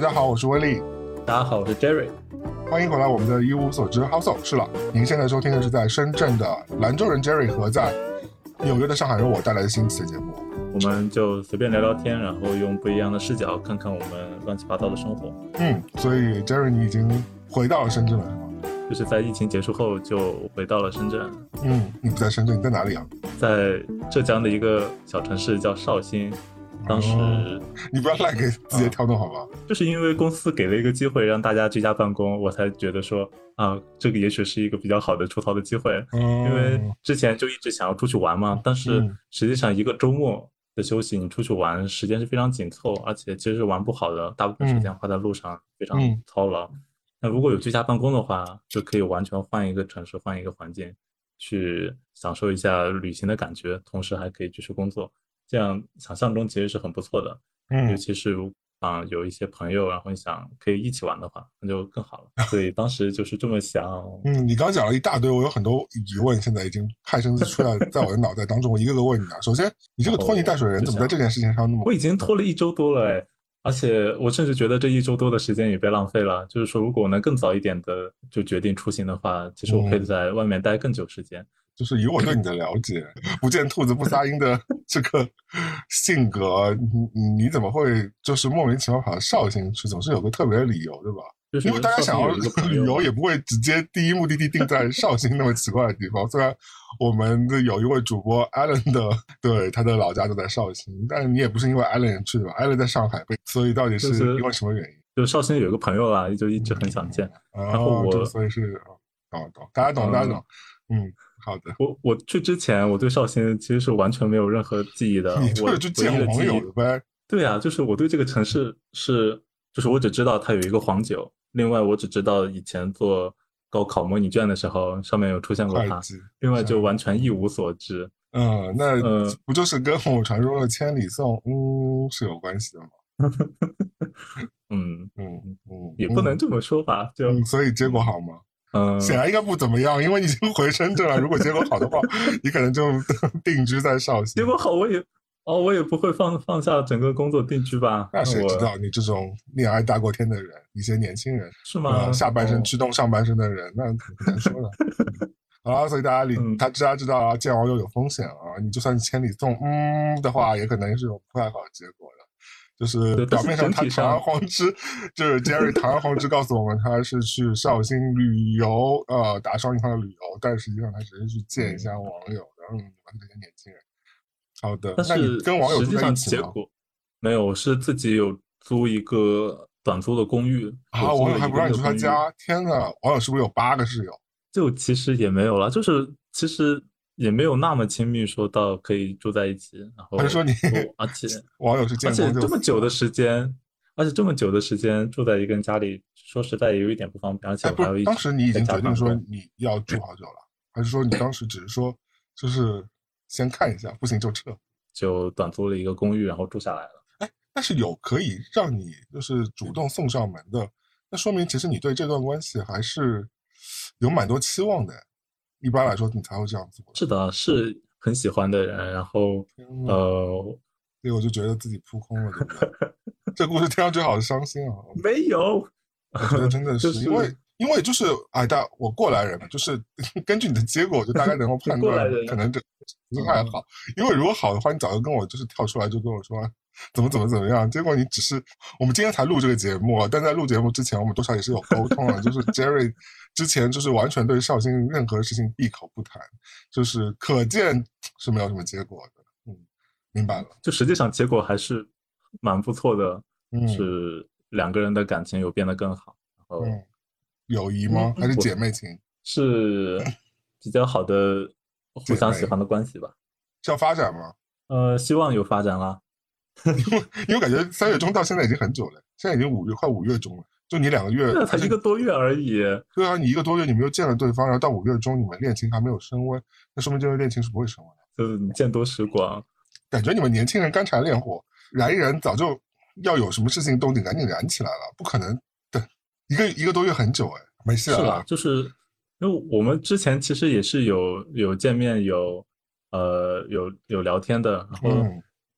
大家好，我是威利。大家好，我是 Jerry。欢迎回来我们的一无所知 House。是了，您现在收听的是在深圳的兰州人 Jerry 和在纽约的上海人我带来的新奇的节目。我们就随便聊聊天，然后用不一样的视角看看我们乱七八糟的生活。嗯，所以 Jerry 你已经回到了深圳了，是吗？就是在疫情结束后就回到了深圳。嗯，你不在深圳，你在哪里啊？在浙江的一个小城市叫绍兴。当时你不要乱给字节跳动好吧？就是因为公司给了一个机会让大家居家办公，我才觉得说啊，这个也许是一个比较好的出逃的机会。因为之前就一直想要出去玩嘛，但是实际上一个周末的休息，你出去玩时间是非常紧凑，而且其实是玩不好的，大部分时间花在路上，非常操劳。那如果有居家办公的话，就可以完全换一个城市，换一个环境，去享受一下旅行的感觉，同时还可以继续工作。这样想象中其实是很不错的，嗯，尤其是啊有一些朋友，然后你想可以一起玩的话，那就更好了。所以当时就是这么想。嗯，你刚讲了一大堆，我有很多疑问，现在已经派生出来在我的脑袋当中，我一个个问你啊。首先，你这个拖泥带水的人怎么在这件事情上那么……我已经拖了一周多了哎，而且我甚至觉得这一周多的时间也被浪费了。就是说，如果我能更早一点的就决定出行的话，其实我可以在外面待更久时间。就是以我对你的了解，不见兔子不撒 鹰的这个性格，你你怎么会就是莫名其妙跑到绍兴去？总是有个特别的理由，对吧？因为大家想要旅游，也不会直接第一目的地定在绍兴那么奇怪的地方。虽然我们的有一位主播 Allen 的，对他的老家就在绍兴，但你也不是因为 Allen 去的吧？Allen 在上海，所以到底是因为什么原因？就绍兴有个朋友啊，就一直很想见，然后我所以是懂懂，大家懂大家懂，嗯。好的，我我去之前，我对绍兴其实是完全没有任何记忆的。你就是去见网友呗？对啊，就是我对这个城市是，就是我只知道它有一个黄酒，另外我只知道以前做高考模拟卷的时候上面有出现过它，另外就完全一无所知。嗯，那不就是跟我传说的千里送嗯是有关系的吗？嗯嗯嗯，也不能这么说吧，就所以结果好吗？嗯，显然应该不怎么样，因为你已经回深圳了。如果结果好的话，你可能就 定居在绍兴。结果好，我也哦，我也不会放放下整个工作定居吧？那谁知道？你这种恋爱大过天的人，一些年轻人是吗？下半身驱动上半身的人，那很难说了。好了，所以大家理他，大家知道啊，见网友有风险啊。你就算千里送嗯的话，也可能是有不太好的结果的。就是表面上他堂而皇之，就是 Jerry 堂而皇之告诉我们他是去绍兴旅游，呃，打绍兴的旅游，但实际上他只是去见一下网友，然后你们这些年轻人。好的，但是跟网友实际上结果没有，是自己有租一个短租的公寓啊，网友还不让你住他家，天呐，网友是不是有八个室友？就其实也没有了，就是其实。也没有那么亲密，说到可以住在一起。然后还是说你，而且 网友是见而且这么久的时间，而且这么久的时间住在一个人家里，说实在也有一点不方便。而且我还有一当时你已经决定说你要住好久了，还是说你当时只是说就是先看一下，不行就撤？就短租了一个公寓，然后住下来了。哎，但是有可以让你就是主动送上门的，那说明其实你对这段关系还是有蛮多期望的。一般来说，你才会这样做。是的，是很喜欢的人，然后呃，所以我就觉得自己扑空了。这故事听上去好伤心啊！没有，我觉得真的 是因为，因为就是哎，大我过来人嘛，就是 根据你的结果，我就大概能够判断，可能这不太好。因为如果好的话，你早就跟我就是跳出来就跟我说怎么怎么怎么样。结果你只是我们今天才录这个节目，但在录节目之前，我们多少也是有沟通的，就是 Jerry。之前就是完全对绍兴任何事情闭口不谈，就是可见是没有什么结果的。嗯，明白了。就实际上结果还是蛮不错的，嗯是两个人的感情有变得更好。然后，友谊吗？还是姐妹情？是比较好的互相喜欢的关系吧？是要发展吗？呃，希望有发展啦。因 为因为感觉三月中到现在已经很久了，现在已经五月快五月中了。就你两个月，才一个多月而已。对啊，你一个多月你们又见了对方，然后到五月中你们恋情还没有升温，那说明这段恋情是不会升温的。就是你见多识广，感觉你们年轻人干柴烈火，燃一燃早就要有什么事情都得，赶紧燃起来了，不可能对一个一个多月很久哎，没事是吧？就是因为我们之前其实也是有有见面，有呃有有聊天的，然后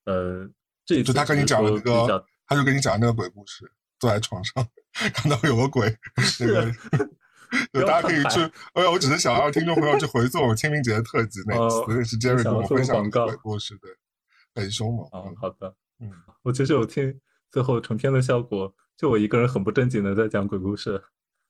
呃这一次他跟你讲了那个，他就跟你讲那个鬼故事。坐在床上，看到有个鬼，那个，大家可以去。哎呀，我只是想让听众朋友去回溯我们清明节的特辑那 次，那是 Jerry 跟我分享的鬼故事，对，很凶猛。嗯，好的，嗯，我其实有听最后成片的效果，就我一个人很不正经的在讲鬼故事，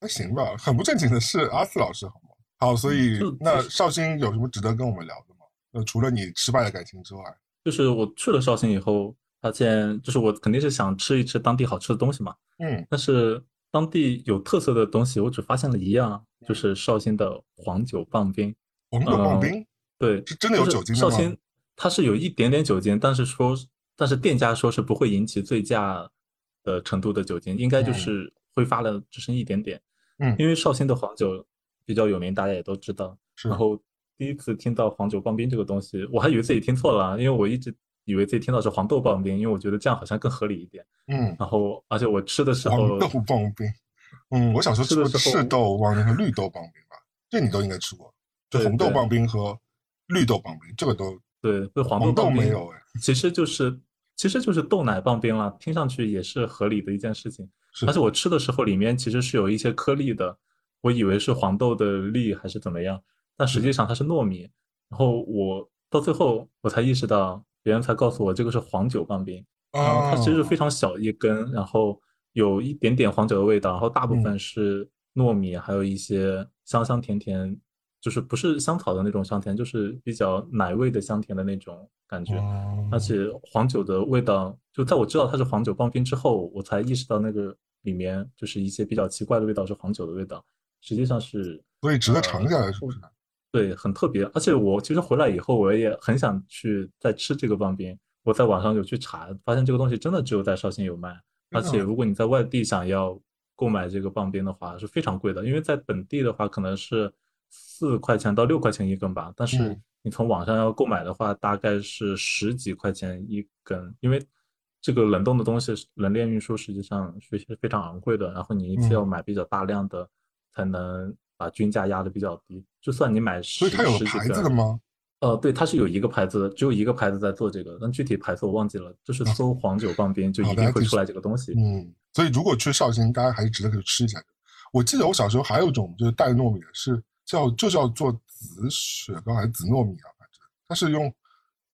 还行吧，很不正经的是阿四老师，好吗？好，所以那绍兴有什么值得跟我们聊的吗？那除了你失败的感情之外，就是我去了绍兴以后。发现就是我肯定是想吃一吃当地好吃的东西嘛，嗯，但是当地有特色的东西，我只发现了一样，就是绍兴的黄酒棒冰。黄酒棒冰，对，是真的有酒精吗？绍兴它是有一点点酒精，但是说，但是店家说是不会引起醉驾的程度的酒精，应该就是挥发了只剩一点点。嗯，因为绍兴的黄酒比较有名，大家也都知道。然后第一次听到黄酒棒冰这个东西，我还以为自己听错了，因为我一直。以为自己听到是黄豆棒冰，因为我觉得这样好像更合理一点。嗯，然后而且我吃的时候，黄豆棒冰，嗯，我小时候吃过赤豆棒冰和绿豆棒冰吧，这你都应该吃过。对，红豆棒冰和绿豆棒冰，这个都对。黄豆棒冰没有哎，其实就是其实就是豆奶棒冰了，听上去也是合理的一件事情。而且我吃的时候里面其实是有一些颗粒的，我以为是黄豆的粒还是怎么样，但实际上它是糯米。然后我到最后我才意识到。别人才告诉我这个是黄酒棒冰，然后它其实非常小一根，然后有一点点黄酒的味道，然后大部分是糯米，还有一些香香甜甜，就是不是香草的那种香甜，就是比较奶味的香甜的那种感觉。而且黄酒的味道，就在我知道它是黄酒棒冰之后，我才意识到那个里面就是一些比较奇怪的味道是黄酒的味道，实际上是所以值得尝一下是不是？对，很特别，而且我其实回来以后，我也很想去再吃这个棒冰。我在网上有去查，发现这个东西真的只有在绍兴有卖，而且如果你在外地想要购买这个棒冰的话，是非常贵的。因为在本地的话，可能是四块钱到六块钱一根吧，但是你从网上要购买的话，大概是十几块钱一根。因为这个冷冻的东西，冷链运输实际上是非常昂贵的，然后你一次要买比较大量的，才能。把均价压的比较低，就算你买十，所以它有牌子的吗？呃，对，它是有一个牌子，只有一个牌子在做这个，但具体牌子我忘记了。就是搜黄酒棒冰，就一定会出来这个东西。嗯，所以如果去绍兴，大家还是值得去吃一下。我记得我小时候还有一种就是带糯米的，是叫就叫做紫雪糕还是紫糯米啊？反正它是用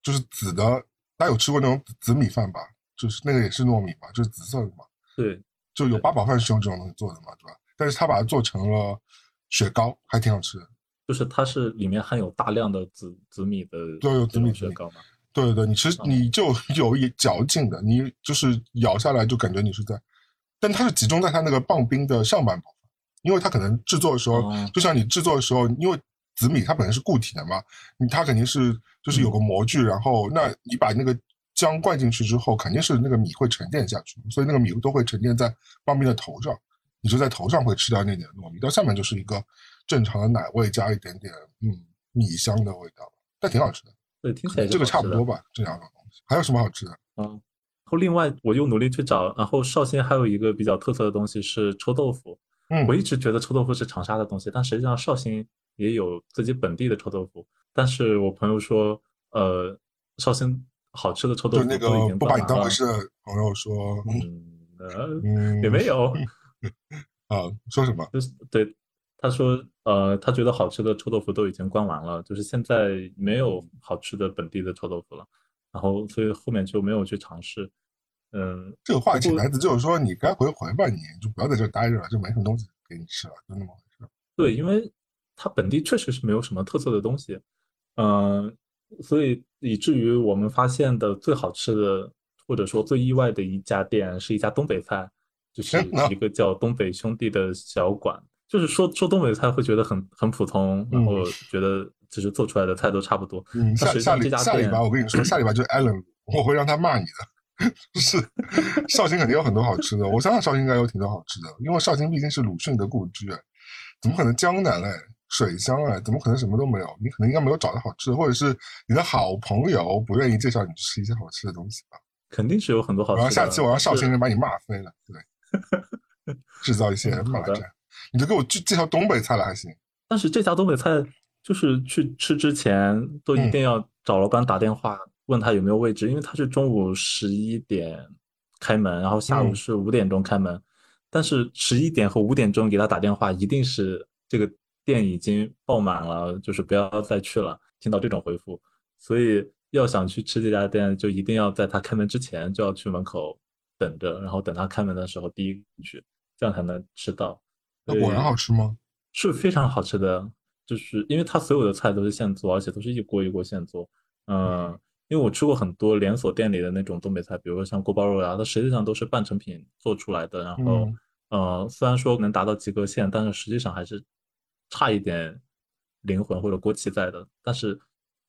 就是紫的，大家有吃过那种紫米饭吧？就是那个也是糯米嘛，就是紫色的嘛。对，就有八宝饭是用这种东西做的嘛，对吧？但是它把它做成了。雪糕还挺好吃的，就是它是里面含有大量的紫紫米的，对，有紫米雪糕嘛。对对对，你吃你就 有一嚼劲的，你就是咬下来就感觉你是在，但它是集中在它那个棒冰的上半部分，因为它可能制作的时候，就像你制作的时候，因为紫米它本身是固体的嘛，你它肯定是就是有个模具，然后那你把那个浆灌进去之后，肯定是那个米会沉淀下去，所以那个米都会沉淀在棒冰的头上。你就在头上会吃掉那点糯米，到下面就是一个正常的奶味加一点点嗯米香的味道，但挺好吃的。对，听起来这个差不多吧，这两种东西还有什么好吃的？嗯，然后另外我又努力去找，然后绍兴还有一个比较特色的东西是臭豆腐。嗯，我一直觉得臭豆腐是长沙的东西，但实际上绍兴也有自己本地的臭豆腐。但是我朋友说，呃，绍兴好吃的臭豆腐都已经不把你当回事的朋友说，嗯，也没有。啊，说什么？就是对他说，呃，他觉得好吃的臭豆腐都已经关完了，就是现在没有好吃的本地的臭豆腐了。然后，所以后面就没有去尝试。嗯，这个话请来自就是说，你该回回吧，你就不要在这待着了，就没什么东西给你吃了，就那么回事。对，因为它本地确实是没有什么特色的东西，嗯，所以以至于我们发现的最好吃的，或者说最意外的一家店，是一家东北菜。就是一个叫东北兄弟的小馆，就是说说东北菜会觉得很很普通，然后觉得其实做出来的菜都差不多。嗯，下下礼下礼拜我跟你说，下礼拜就是 Allen，，我会让他骂你的。是，绍兴肯定有很多好吃的，我相信绍兴应该有挺多好吃的，因为绍兴毕竟是鲁迅的故居，怎么可能江南嘞，水乡哎，怎么可能什么都没有？你可能应该没有找到好吃的，或者是你的好朋友不愿意介绍你吃一些好吃的东西吧？肯定是有很多好吃的。然后下期我让绍兴人把你骂飞了，对。制造一些麻烦，你就给我介介绍东北菜了还行。但是这家东北菜就是去吃之前都一定要找老板打电话问他有没有位置，因为他是中午十一点开门，然后下午是五点钟开门。但是十一点和五点钟给他打电话，一定是这个店已经爆满了，就是不要再去了。听到这种回复，所以要想去吃这家店，就一定要在他开门之前就要去门口等着，然后等他开门的时候第一去，这样才能吃到。那果然好吃吗？是非常好吃的，就是因为他所有的菜都是现做，而且都是一锅一锅现做。嗯，因为我吃过很多连锁店里的那种东北菜，比如说像锅包肉啊，它实际上都是半成品做出来的。然后，呃，虽然说能达到及格线，但是实际上还是差一点灵魂或者锅气在的。但是，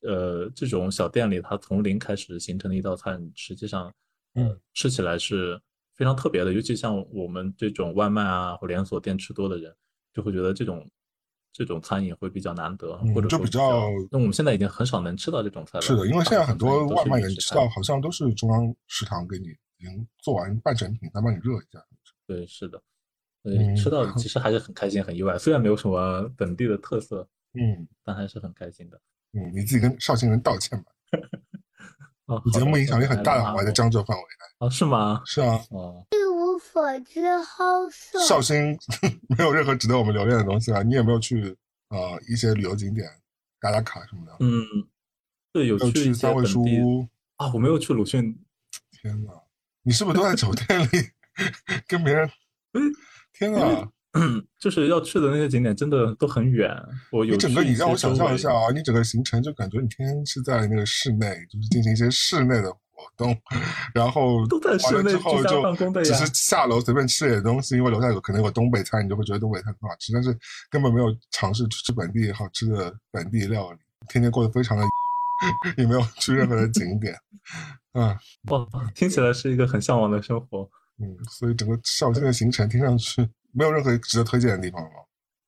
呃，这种小店里它从零开始形成的一道菜，实际上，嗯，吃起来是非常特别的。尤其像我们这种外卖啊或连锁店吃多的人，就会觉得这种。这种餐饮会比较难得，或者就比较。那我们现在已经很少能吃到这种菜了。是的，因为现在很多外卖人吃到，好像都是中央食堂给你已经做完半成品，再帮你热一下。对，是的。嗯，吃到其实还是很开心、很意外。虽然没有什么本地的特色，嗯，但还是很开心的。嗯，你自己跟绍兴人道歉吧。哦，节目影响力很大的，还在江浙范围内。哦，是吗？是啊。哦。所之后，绍兴 没有任何值得我们留恋的东西啊。你也没有去呃一些旅游景点打打卡什么的？嗯，对，有去三味书屋啊。我没有去鲁迅。天哪，你是不是都在酒店里 跟别人？天哪，就是要去的那些景点真的都很远。我有你整个，你让我想象一下啊，你整个行程就感觉你天天是在那个室内，就是进行一些室内的。活动，然后都在室内之就办公的只是下楼随便吃点东西，因为楼下有可能有东北菜，你就会觉得东北菜很好吃，但是根本没有尝试吃本地好吃的本地料理，天天过得非常的，也没有去任何的景点，嗯，哇，听起来是一个很向往的生活，嗯，所以整个绍兴的行程听上去没有任何值得推荐的地方吗？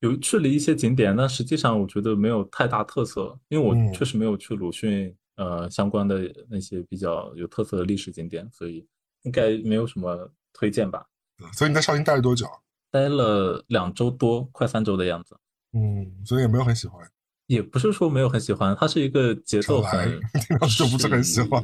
有去了一些景点，但实际上我觉得没有太大特色，因为我确实没有去鲁迅。呃，相关的那些比较有特色的历史景点，所以应该没有什么推荐吧。所以你在绍兴待了多久？待了两周多，快三周的样子。嗯，所以也没有很喜欢。也不是说没有很喜欢，它是一个节奏很，就不是很喜欢。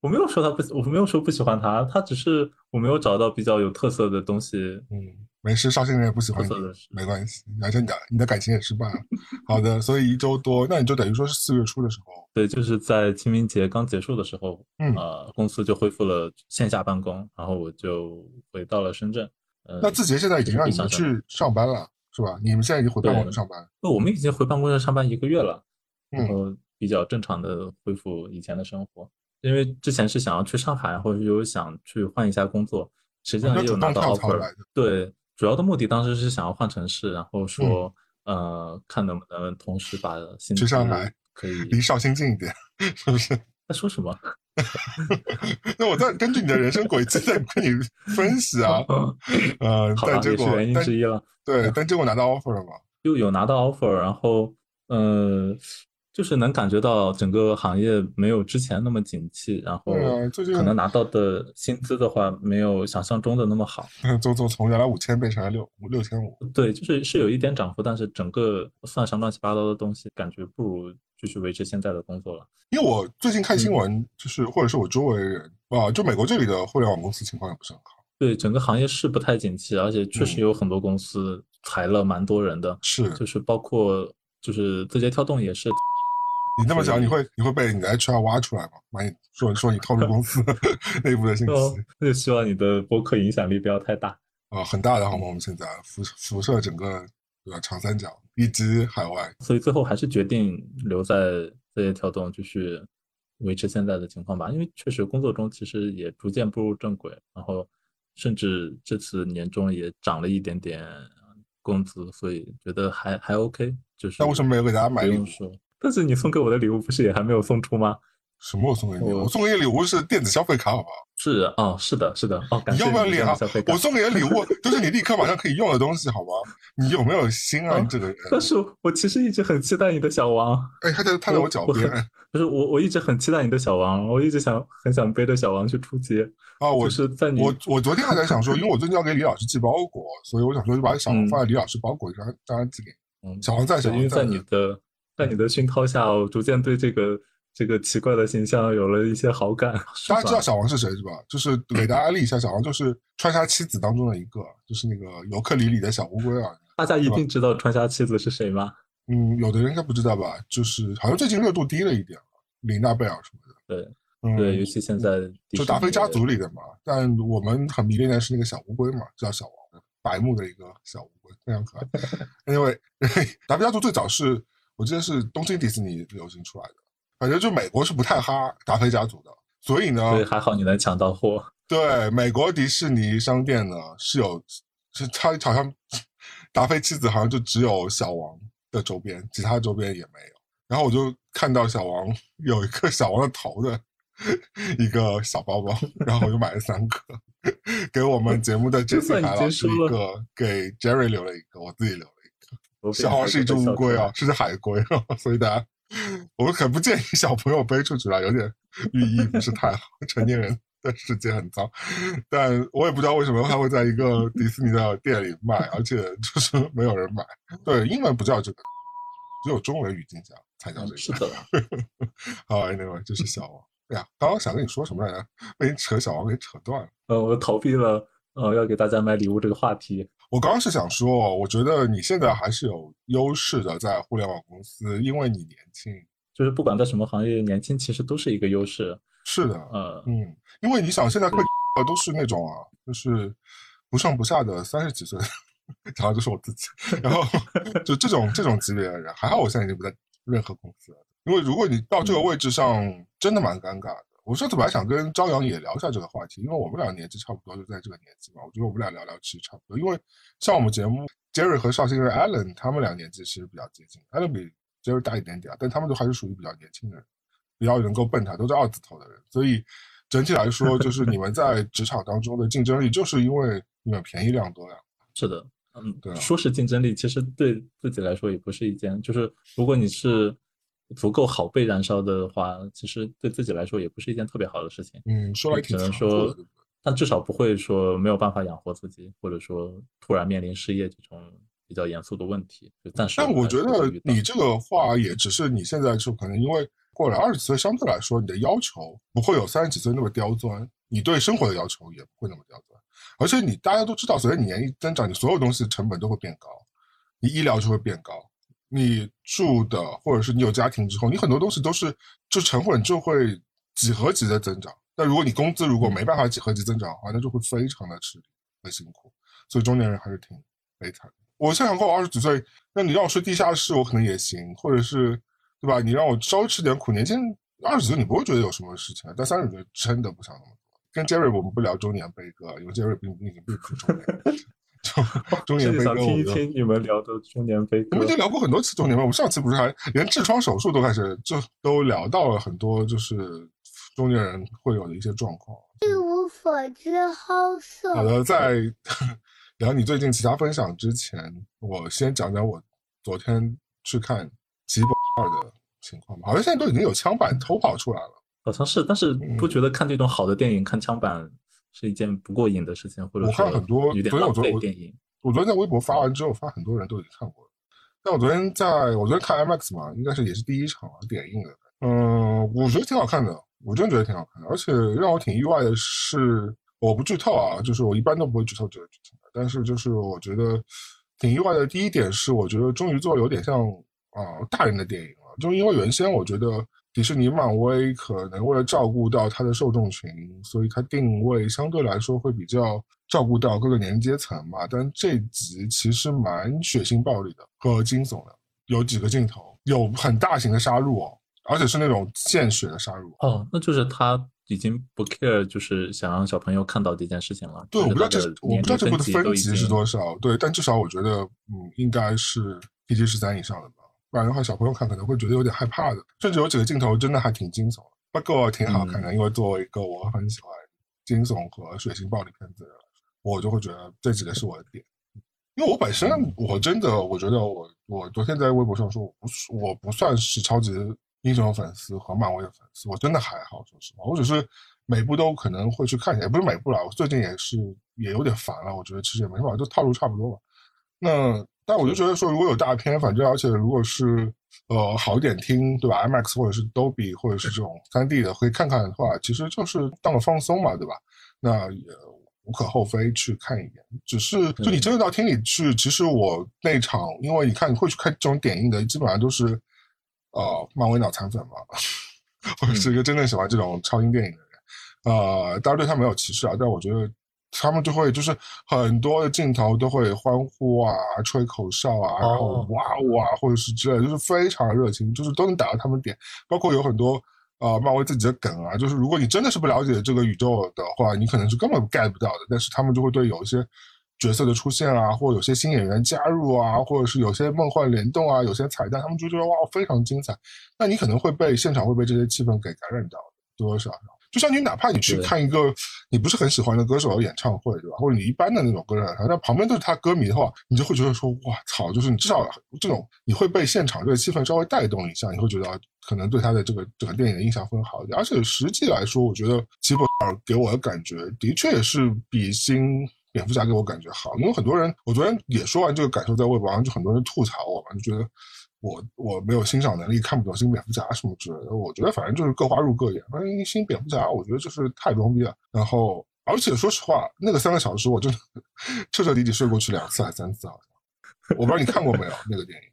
我没有说他不，我没有说不喜欢他，他只是我没有找到比较有特色的东西。嗯。没事，绍兴人也不喜欢你，没关系。而且你的你的感情也失败了。好的，所以一周多，那你就等于说是四月初的时候。对，就是在清明节刚结束的时候，嗯，呃，公司就恢复了线下办公，然后我就回到了深圳。呃，那字节现在已经让你们去上班了，是吧？你们现在已经回办公室上班？那我们已经回办公室上班一个月了，然后比较正常的恢复以前的生活。因为之前是想要去上海，或者有想去换一下工作，实际上也有拿到 offer。对。主要的目的当时是想要换城市，然后说，呃，看能不能同时把薪资去上海，可以离绍兴近一点，是不是？在说什么？那我在根据你的人生轨迹在跟你分析啊，呃，但结果原因之一了。对，但结果拿到 offer 了吗？又有拿到 offer，然后，呃。就是能感觉到整个行业没有之前那么景气，然后可能拿到的薪资的话，没有想象中的那么好。就就从原来五千变成了六五六千五。对，就是是有一点涨幅，但是整个算上乱七八糟的东西，感觉不如继续维持现在的工作了。因为我最近看新闻，就是或者是我周围人啊，就美国这里的互联网公司情况也不是很好。对，整个行业是不太景气，而且确实有很多公司裁了蛮多人的。是，就是包括就是字节跳动也是。你那么讲，你会你会被你的 HR 挖出来吗？把你说说你透露公司 内部的信息？那就希望你的博客影响力不要太大啊，很大的好吗？我们现在辐辐射整个对吧？长三角以及海外，所以最后还是决定留在字节跳动，就是维持现在的情况吧。因为确实工作中其实也逐渐步入正轨，然后甚至这次年终也涨了一点点工资，所以觉得还还 OK。就是那为什么没有给大家买？不用说。但是你送给我的礼物不是也还没有送出吗？什么我送给你？我送给你礼物是电子消费卡，好不好？是哦，是的，是的哦。你要不要领啊？我送给你的礼物都是你立刻马上可以用的东西，好吗？你有没有心啊？你这个人。但是我其实一直很期待你的小王。哎，他在他在我脚边。不是我，我一直很期待你的小王，我一直想很想背着小王去出街。啊，我是在你我我昨天还在想说，因为我最近要给李老师寄包裹，所以我想说就把小王放在李老师包裹里，让他寄给。嗯，小王在，小王在你的。在你的熏陶下，我逐渐对这个这个奇怪的形象有了一些好感。大家知道小王是谁是吧？就是给大家安利一下，小王就是川沙七子当中的一个，就是那个尤克里里的小乌龟啊。大家一定知道川沙七子是谁吗？嗯，有的人应该不知道吧？就是好像最近热度低了一点了，琳娜贝尔什么的。对，嗯对，尤其现在就达菲家族里的嘛。但我们很迷恋的是那个小乌龟嘛，叫小王，白木的一个小乌龟，非常可爱。因为 达菲家族最早是我记得是东京迪士尼流行出来的。反正就美国是不太哈达菲家族的，所以呢，对，还好你能抢到货。对，美国迪士尼商店呢是有，是它好像达菲妻子好像就只有小王的周边，其他周边也没有。然后我就看到小王有一个小王的头的一个小包包，然后我就买了三个，给我们节目的 Jessica 老师一个，给 Jerry 留了一个，我自己留了。小王是一只乌龟啊，是只海龟啊，所以大家。我们很不建议小朋友背出去了，有点寓意不是太好。成年人的世界很脏，但我也不知道为什么它会在一个迪士尼的店里卖，而且就是没有人买。对，英文不叫这个，只有中文语境下才叫这个。是的。好，Anyway，这是小王。哎呀，刚刚想跟你说什么来着？被你扯小王给扯断了。呃，我逃避了呃要给大家买礼物这个话题。我刚刚是想说，我觉得你现在还是有优势的，在互联网公司，因为你年轻，就是不管在什么行业，年轻其实都是一个优势。是的，呃，嗯，因为你想，现在会都是那种啊，就是不上不下的三十几岁，然后就是我自己，然后就这种这种级别的人，还好我现在已经不在任何公司了，因为如果你到这个位置上，真的蛮尴尬的。我上次本来想跟朝阳也聊一下这个话题，因为我们俩年纪差不多，就在这个年纪嘛。我觉得我们俩聊聊其实差不多，因为像我们节目，Jerry 和绍兴人 Allen 他们俩年纪其实比较接近，Allen 比 Jerry 大一点点，但他们都还是属于比较年轻的人，比较能够奔他，都是二字头的人。所以整体来说，就是你们在职场当中的竞争力，就是因为你们便宜量多呀。是的，嗯，对，说是竞争力，其实对自己来说也不是一件，就是如果你是。足够好被燃烧的话，其实对自己来说也不是一件特别好的事情。嗯，说来只能说，但至少不会说没有办法养活自己，或者说突然面临失业这种比较严肃的问题。就暂时。但我觉得你这个话也只是你现在就可能因为过了二十岁，相对来说你的要求不会有三十几岁那么刁钻，你对生活的要求也不会那么刁钻。而且你大家都知道，随着你年龄增长，你所有东西成本都会变高，你医疗就会变高。你住的，或者是你有家庭之后，你很多东西都是就成本就会几何级的增长。但如果你工资如果没办法几何级增长的话，那就会非常的吃力很辛苦。所以中年人还是挺悲惨的。我现在过二十几岁，那你让我睡地下室，我可能也行，或者是对吧？你让我稍微吃点苦，年轻二十几岁你不会觉得有什么事情，但三十岁真的不想那么多。跟 Jerry 我们不聊中年悲歌，因为 Jerry 并已经不是中年。中年悲歌，听一听你们聊的中年悲歌。我们已经聊过很多次中年悲，我们上次不是还连痔疮手术都开始就都聊到了很多，就是中年人会有的一些状况。一无所知，好色。好的，在 聊你最近其他分享之前，我先讲讲我昨天去看《吉博二》的情况吧。好像现在都已经有枪版偷跑出来了，好像是，但是不觉得看这种好的电影看枪版。是一件不过瘾的事情，或者我看很多，有点浪费电影。我昨天在微博发完之后，发很多人都已经看过了。但我昨天在我昨天看 IMAX 嘛，应该是也是第一场点映的。嗯，我觉得挺好看的，我真觉得挺好看的。而且让我挺意外的是，我不剧透啊，就是我一般都不会剧透这个剧情的。但是就是我觉得挺意外的。第一点是，我觉得终于做有点像啊大人的电影了，就因为原先我觉得。迪士尼、漫威可能为了照顾到它的受众群，所以它定位相对来说会比较照顾到各个年龄阶层嘛。但这集其实蛮血腥、暴力的和惊悚的，有几个镜头有很大型的杀戮哦，而且是那种见血的杀戮哦。那就是他已经不 care，就是想让小朋友看到这件事情了。对，我不知道这我不知道这部的分级是多少，对，但至少我觉得，嗯，应该是 PG 十三以上的吧。不然的话，小朋友看可能会觉得有点害怕的。甚至有几个镜头真的还挺惊悚，不过挺好看的。因为作为一个我很喜欢惊悚和血腥暴力片子的人，我就会觉得这几个是我的点。因为我本身我真的我觉得我我昨天在微博上说，我不我不算是超级英雄的粉丝和漫威的粉丝，我真的还好，说实话，我只是每部都可能会去看一下，也不是每部了。我最近也是也有点烦了，我觉得其实也没办法，就套路差不多吧。那。但我就觉得说，如果有大片，反正而且如果是呃好一点听，对吧？IMAX 或者是 Dolby 或者是这种三 D 的，可以看看的话，其实就是当个放松嘛，对吧？那也无可厚非去看一眼。只是就你真的到厅里去，其实我那场，因为你看你会去看这种点映的，基本上都是呃漫威脑残粉嘛，或者是一个真正喜欢这种超英电影的人。呃，当然对他没有歧视啊，但我觉得。他们就会就是很多的镜头都会欢呼啊、吹口哨啊，然后哇哇或者是之类，就是非常热情，就是都能打到他们点。包括有很多呃漫威自己的梗啊，就是如果你真的是不了解这个宇宙的话，你可能是根本 get 不到的。但是他们就会对有一些角色的出现啊，或者有些新演员加入啊，或者是有些梦幻联动啊，有些彩蛋，他们就觉得哇非常精彩。那你可能会被现场会被这些气氛给感染到，多多少少。就像你，哪怕你去看一个你不是很喜欢的歌手的演唱会，对吧？或者你一般的那种歌手，那旁边都是他歌迷的话，你就会觉得说，哇操！就是你至少这种你会被现场这个气氛稍微带动一下，你会觉得可能对他的这个整个电影的印象会好一点。而且实际来说，我觉得吉普尔给我的感觉的确也是比新蝙蝠侠给我感觉好。因为很多人，我昨天也说完这个感受，在微博上就很多人吐槽我嘛，就觉得。我我没有欣赏能力，看不懂新蝙蝠侠什么之类的。我觉得反正就是各花入各眼。反正新蝙蝠侠，我觉得就是太装逼了。然后，而且说实话，那个三个小时，我真的 彻彻底底睡过去两次还是三次，好像。我不知道你看过没有那个电影？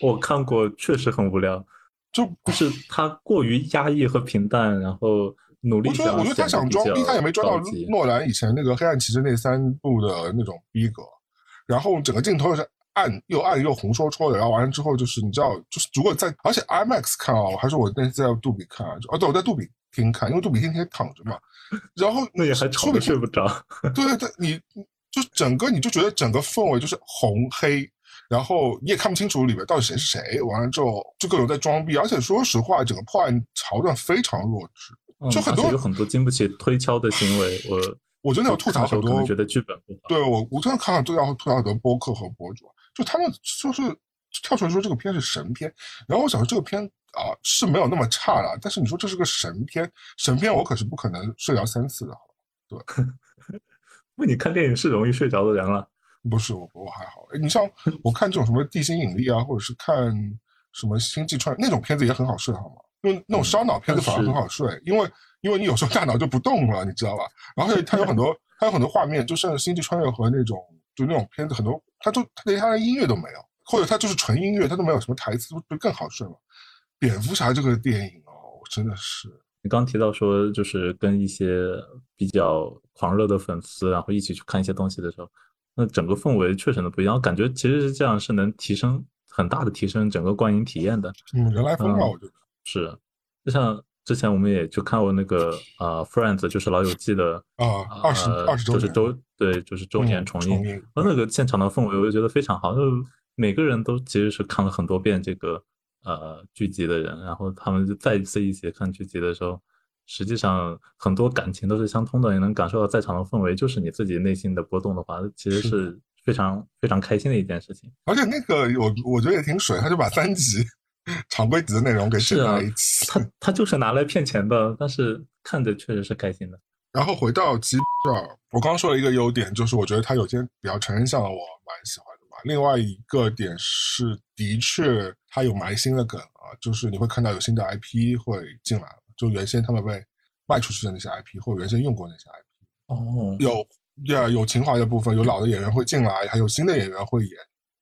我看过，确实很无聊，就不是他过于压抑和平淡，然后努力。我觉得，我觉得他想装逼，他也没装到诺兰以前那个黑暗骑士那三部的那种逼格。然后整个镜头是。暗又暗又红戳戳的，然后完了之后就是你知道，就是如果在而且 IMAX 看啊，还是我那次在杜比看啊，哦对，我在杜比厅看，因为杜比厅天天躺着嘛，然后那也还吵得睡不着。对对对，你就整个你就觉得整个氛围就是红黑，然后你也看不清楚里面到底谁是谁，完了之后就各种在装逼，而且说实话，整个破案桥段非常弱智，就很多有很多经不起推敲的行为，我我真的要吐槽很多，觉得剧本不好。对我我真的看了都要吐槽很多播客和博主。就他们说是跳出来说这个片是神片，然后我想说这个片啊是没有那么差了，但是你说这是个神片，神片我可是不可能睡着三次的，对。不你看电影是容易睡着的人了？不是我我还好，你像我看这种什么地心引力啊，或者是看什么星际穿那种片子也很好睡，好吗？因为那种烧脑片子反而很好睡，因为因为你有时候大脑就不动了，你知道吧？然后它有很多它有很多画面，就像星际穿越和那种就那种片子很多。他就他连他的音乐都没有，或者他就是纯音乐，他都没有什么台词，不更好睡吗？蝙蝠侠这个电影哦，真的是。你刚提到说，就是跟一些比较狂热的粉丝，然后一起去看一些东西的时候，那整个氛围确实的不一样。感觉其实是这样，是能提升很大的提升整个观影体验的。嗯，人来疯嘛，我觉得是。就像之前我们也就看过那个呃《Friends》，就是老友记的啊，二十二十周就是周。对，就是周年重映，而那个现场的氛围，我就觉得非常好。就每个人都其实是看了很多遍这个呃剧集的人，然后他们就再一次一起看剧集的时候，实际上很多感情都是相通的，也能感受到在场的氛围，就是你自己内心的波动的话，其实是非常非常开心的一件事情。而且那个我我觉得也挺水，他就把三集 常规级的内容给写在一起。他他就是拿来骗钱的，但是看着确实是开心的。然后回到吉这儿，我刚刚说了一个优点，就是我觉得他有些比较成人向的，我蛮喜欢的嘛。另外一个点是，的确他有埋新的梗啊，就是你会看到有新的 IP 会进来了，就原先他们被卖出去的那些 IP，或者原先用过那些 IP。哦，有呀，有情怀的部分，有老的演员会进来，还有新的演员会演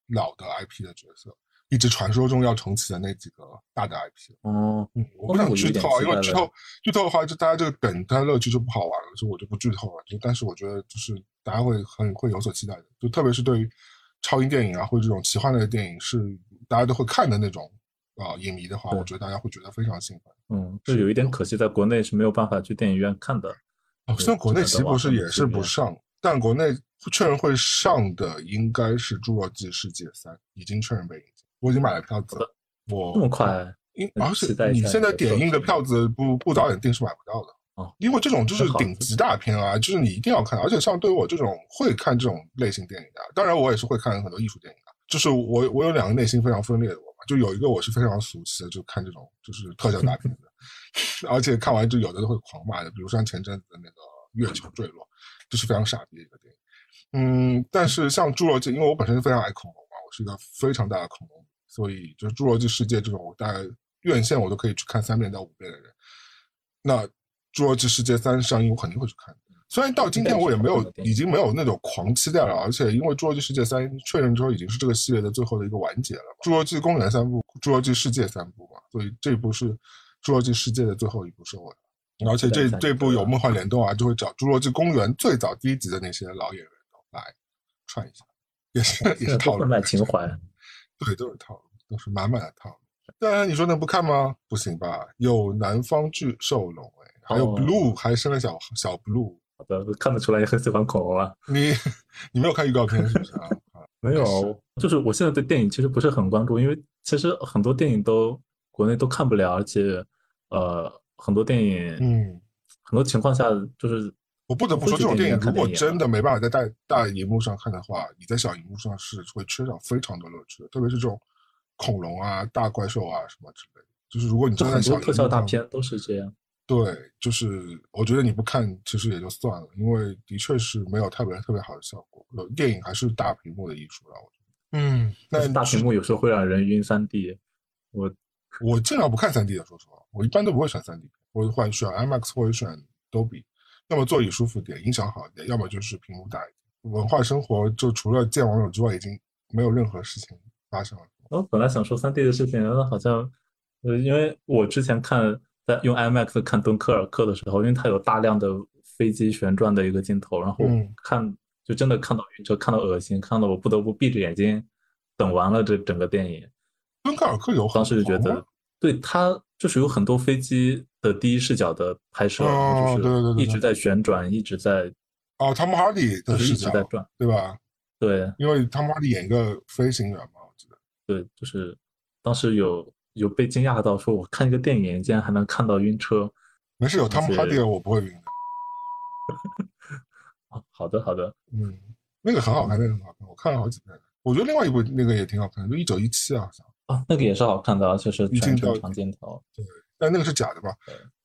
老的 IP 的角色。一直传说中要重启的那几个大的 IP 哦，嗯，我不想剧透啊，因为剧透剧透的话，就大家这个梗，它乐趣就不好玩了，所以我就不剧透了。就但是我觉得，就是大家会很会有所期待的，就特别是对于超英电影啊，或者这种奇幻类的电影是大家都会看的那种啊影迷的话，我觉得大家会觉得非常兴奋。嗯，就有一点可惜，在国内是没有办法去电影院看的。哦，虽然国内其实不是也是不上，但国内确认会上的应该是《侏罗纪世界三》，已经确认被。我已经买了票子了，我这么快？因而且你现在点映的票子不不早点订是买不到的哦，因为这种就是顶级大片啊，就是你一定要看。而且像对于我这种会看这种类型电影的，当然我也是会看很多艺术电影的。就是我我有两个内心非常分裂的我嘛，就有一个我是非常俗气的，就看这种就是特效大片的，而且看完就有的都会狂骂的，比如像前阵子的那个《月球坠落》，就是非常傻逼的一个电影。嗯，但是像《侏罗纪》，因为我本身非常爱恐龙嘛，我。是一个非常大的恐龙，所以就是《侏罗纪世界》这种，大概院线我都可以去看三遍到五遍的人，那《侏罗纪世界三》上映我肯定会去看。虽然到今天我也没有，已经没有那种狂期待了，而且因为《侏罗纪世界三》确认之后已经是这个系列的最后的一个完结了，《侏罗纪公园》三部，《侏罗纪世界》三部嘛，所以这部是《侏罗纪世界》的最后一部收尾。而且这这部有梦幻联动啊，就会找《侏罗纪公园》最早第一集的那些老演员来串一下，也是也是套路，卖情怀。对，都是套路，都是满满的套路。当然，你说能不看吗？不行吧？有南方巨兽龙哎，还有 Blue，还生了小小 Blue。好的，看得出来也很喜欢恐龙啊。你你没有看预告片是不是啊？没有，就是我现在对电影其实不是很关注，因为其实很多电影都国内都看不了，而且呃。很多电影，嗯，很多情况下就是我不得不说，这种电影如果真的没办法在大大荧幕上看的话，你在小荧幕上是会缺少非常多乐趣的，特别是这种恐龙啊、大怪兽啊什么之类的。就是如果你真的想特效大片都是这样。对，就是我觉得你不看其实也就算了，因为的确是没有特别特别好的效果。电影还是大屏幕的艺术了，我觉得。嗯，那大屏幕有时候会让人晕三 D。我我尽量不看三 D 的，说实话。我一般都不会选三 D，我会换选 IMAX 或者选 Dolby，要么座椅舒服点，音响好一点，要么就是屏幕大一点。文化生活就除了见网友之外，已经没有任何事情发生了。我本来想说三 D 的事情，好像呃，因为我之前看在用 IMAX 看敦刻尔克的时候，因为它有大量的飞机旋转的一个镜头，然后看就真的看到晕车，看到恶心，看到我不得不闭着眼睛等完了这整个电影。敦刻尔克有当时就觉得对它。就是有很多飞机的第一视角的拍摄，就是一直在旋转，一直在。哦，汤姆哈迪的视角在转，对吧？对，因为汤姆哈迪演一个飞行员嘛，我记得。对，就是当时有有被惊讶到，说我看一个电影竟然还能看到晕车。没事，有汤姆哈迪我不会晕的。好的，好的。嗯，那个很好看，那个很好看，我看了好几遍。我觉得另外一部那个也挺好看，就一九一七啊，好像。啊，那个也是好看的，而且是全程长镜头。对，但那个是假的吧？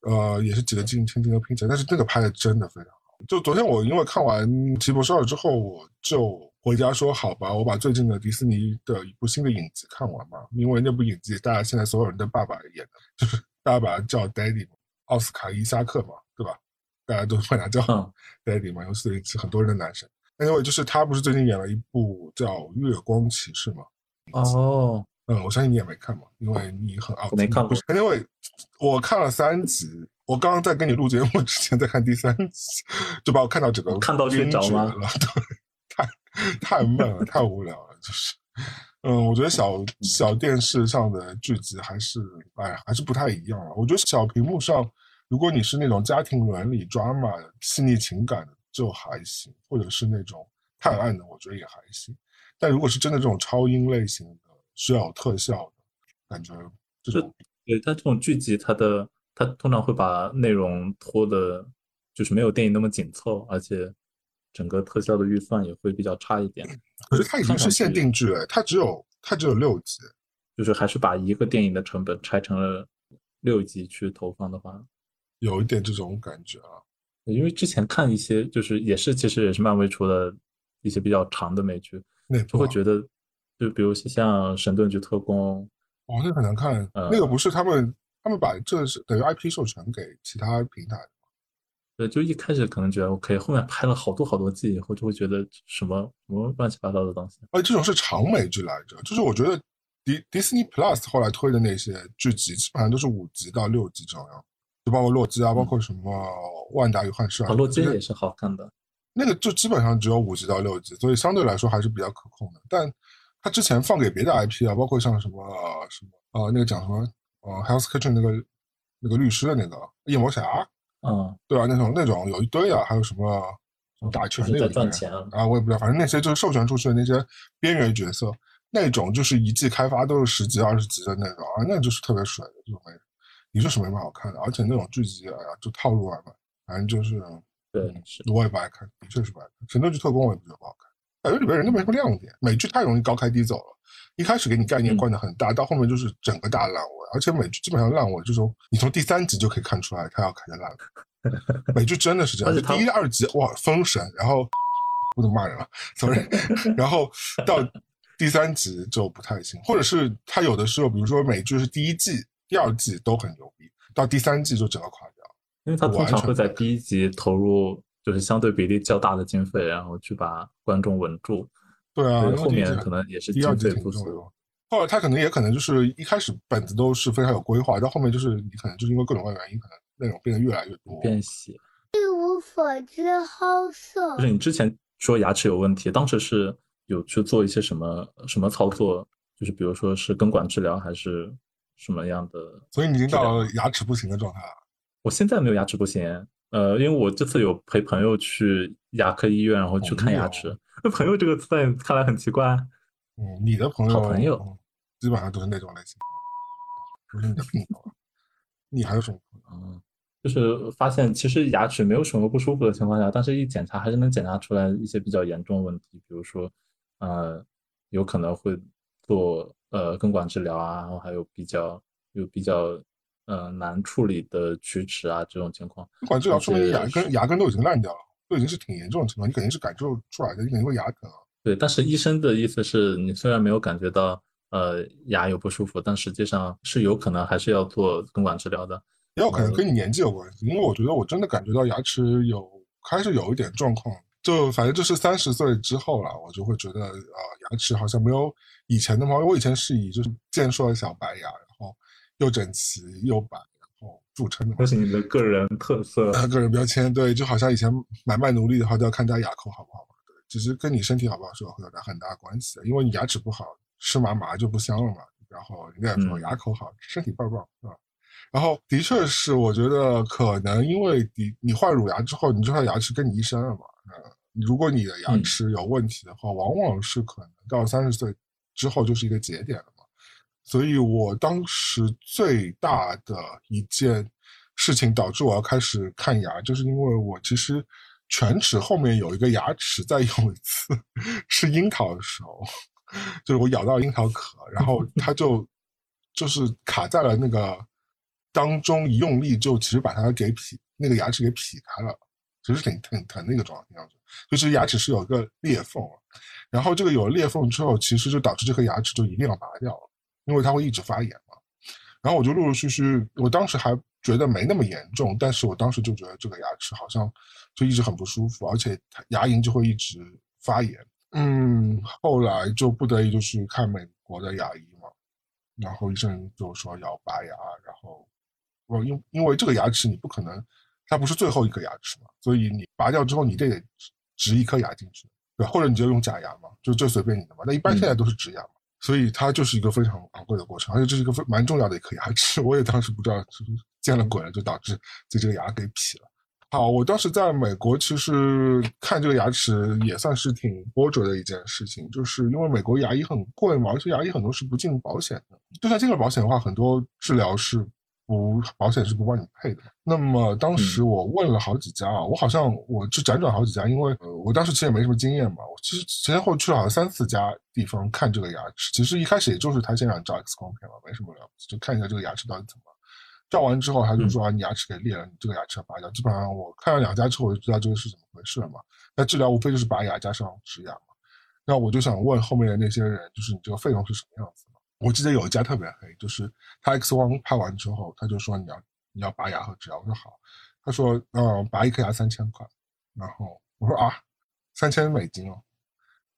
呃，也是几个镜千镜头拼起来，但是这个拍的真的非常好。就昨天我因为看完《奇博士二》之后，我就回家说好吧，我把最近的迪士尼的一部新的影集看完嘛。因为那部影集，大家现在所有人的爸爸演的，就是大家把他叫 Daddy，奥斯卡伊萨克嘛，对吧？大家都管他叫 Daddy 嘛，尤其是很多人的男神。因为就是他不是最近演了一部叫《月光骑士》嘛？哦。嗯，我相信你也没看嘛，因为你很傲。没看过。因为我看了三集，我刚刚在跟你录节目之前在看第三集，就把我看到整个看到睡着了。对，太太闷了，太无聊了。就是，嗯，我觉得小小电视上的剧集还是，哎，还是不太一样了。我觉得小屏幕上，如果你是那种家庭伦理、drama、细腻情感的，就还行；或者是那种探案的，我觉得也还行。但如果是真的这种超英类型，需要特效的感觉，这种对它这种剧集，它的它通常会把内容拖的，就是没有电影那么紧凑，而且整个特效的预算也会比较差一点。可是它已经是限定剧了，它只有它只有六集，就是还是把一个电影的成本拆成了六集去投放的话，有一点这种感觉啊。因为之前看一些就是也是其实也是漫威出的一些比较长的美剧，就会觉得。就比如像《神盾局特工》，哦，那很难看。那个不是他们，他们把这是等于 IP 授权给其他平台。对，就一开始可能觉得 OK，后面拍了好多好多季以后，就会觉得什么什么乱七八糟的东西。哎，这种是长美剧来着，就是我觉得迪迪士尼 Plus 后来推的那些剧集，基本上都是五集到六集这样，就包括洛基啊，包括什么万达与幻视啊。洛基也是好看的。那个就基本上只有五集到六集，所以相对来说还是比较可控的，但。他之前放给别的 IP 啊，包括像什么什么呃那个讲什么呃 Hell's Kitchen 那个那个律师的那个夜魔侠，嗯，对啊？那种那种有一堆啊，还有什么什么打拳那个赚钱啊，我也不知道，反正那些就是授权出去的那些边缘角色，那种就是一季开发都是十集二十集的那种啊，那就是特别水的这种没，你就是没什么好看的，而且那种剧集哎呀就套路完了，反正就是对，我也不爱看，的确是不爱看，神盾局特工我也不觉得不好看。感觉里边人都没什么亮点，美剧太容易高开低走了。一开始给你概念灌的很大，到后面就是整个大烂尾。而且美剧基本上烂尾，这种你从第三集就可以看出来，它要开始烂尾。美剧真的是这样，第一、二集哇封神，然后 不能骂人了，sorry。然后到第第三集就不太行，或者是他有的时候，比如说美剧是第一季、第二季都很牛逼，到第三季就整个垮掉。因为他通常会在第一集投入就是相对比例较大的经费，然后去把观众稳住。对啊，后面可能也是经费不足。后来他可能也可能就是一开始本子都是非常有规划，到后面就是你可能就是因为各种各样原因，可能内容变得越来越多。变细。一无所知好色。就是你之前说牙齿有问题，当时是有去做一些什么什么操作？就是比如说是根管治疗还是什么样的？所以你已经到了牙齿不行的状态了。我现在没有牙齿不行，呃，因为我这次有陪朋友去牙科医院，然后去看牙齿。那朋友这个词在看来很奇怪。嗯，你的朋友，好朋友，基本上都是那种类型，不是你的朋友。你还有什么？嗯，就是发现其实牙齿没有什么不舒服的情况下，但是一检查还是能检查出来一些比较严重的问题，比如说，呃，有可能会做呃根管治疗啊，然后还有比较有比较。呃，难处理的龋齿啊，这种情况，根管治疗说明牙根牙根都已经烂掉了，都已经是挺严重的情况，你肯定是感受出来的，你肯定会牙疼。对，但是医生的意思是你虽然没有感觉到呃牙有不舒服，但实际上是有可能还是要做根管治疗的。也有可能跟你年纪有关系，因为我觉得我真的感觉到牙齿有开始有一点状况，就反正就是三十岁之后了，我就会觉得啊牙齿好像没有以前那么，我以前是以就是健硕的小白牙。又整齐又白，然后著称的，这是你的个人特色，个人标签。对，就好像以前买卖奴隶的话，都要看家牙口好不好嘛。对，其实跟你身体好不好是有很大很大关系的。因为你牙齿不好，吃嘛嘛就不香了嘛。然后人家说牙口好，身体棒棒，是吧？然后的确是，我觉得可能因为你你换乳牙之后，你这块牙齿跟你一生了嘛。呃，如果你的牙齿有问题的话，往往是可能到三十岁之后就是一个节点了。所以我当时最大的一件事情导致我要开始看牙，就是因为我其实犬齿后面有一个牙齿，在有一次吃樱桃的时候，就是我咬到樱桃壳，然后它就就是卡在了那个当中，一用力就其实把它给劈那个牙齿给劈开了，其实挺挺疼那个状态，就是牙齿是有一个裂缝，然后这个有裂缝之后，其实就导致这颗牙齿就一定要拔掉了。因为它会一直发炎嘛，然后我就陆陆续续，我当时还觉得没那么严重，但是我当时就觉得这个牙齿好像就一直很不舒服，而且牙龈就会一直发炎。嗯，后来就不得已就去看美国的牙医嘛，然后医生就说要拔牙，然后我因因为这个牙齿你不可能，它不是最后一颗牙齿嘛，所以你拔掉之后你得植一颗牙进去，对，或者你就用假牙嘛，就就随便你的嘛。那一般现在都是植牙嘛。所以它就是一个非常贵的过程，而且这是一个非蛮重要的一颗牙齿。我也当时不知道，就是见了鬼了，就导致自己这个牙给劈了。好，我当时在美国，其实看这个牙齿也算是挺波折的一件事情，就是因为美国牙医很贵嘛，而且牙医很多是不进保险的。就算进了保险的话，很多治疗是。不，保险是不帮你配的。那么当时我问了好几家啊，我好像我就辗转好几家，因为呃，我当时其实也没什么经验嘛。我其实前后去了好像三四家地方看这个牙齿。其实一开始也就是他先让你照 X 光片嘛，没什么了不起，就看一下这个牙齿到底怎么。照完之后他就说啊，你牙齿给裂了，你这个牙齿要拔掉。基本上我看了两家之后，我就知道这个是怎么回事了嘛。那治疗无非就是拔牙加上植牙嘛。那我就想问后面的那些人，就是你这个费用是什么样子？我记得有一家特别黑，就是他 X 光拍完之后，他就说你要你要拔牙和治疗。我说好，他说嗯，拔一颗牙三千块，然后我说啊，三千美金哦，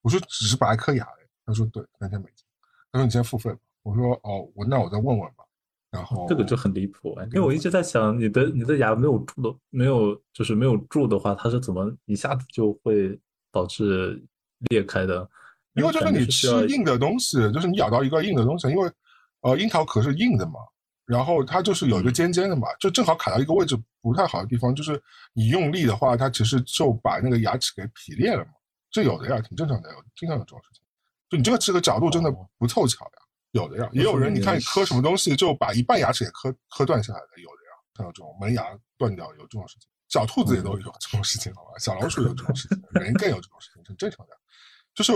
我说只是拔一颗牙他说对，三千美金，他说你先付费吧。我说哦，我那我再问问吧。然后这个就很离谱哎，因为我一直在想，你的你的牙没有蛀的，没有就是没有蛀的话，它是怎么一下子就会导致裂开的？因为就是你吃硬的东西，就是你咬到一个硬的东西，因为，呃，樱桃壳是硬的嘛，然后它就是有一个尖尖的嘛，就正好卡到一个位置不太好的地方，就是你用力的话，它其实就把那个牙齿给劈裂了嘛。这有的呀，挺正常的，有经常有这种事情。就你这个吃的角度真的不凑巧呀，有的呀，也有人你看磕什么东西就把一半牙齿也磕磕断下来的，有的呀，像有这种门牙断掉有这种事情，小兔子也都有这种事情，好吧，小老鼠有这种事情，人更有这种事情，很正常的，就是。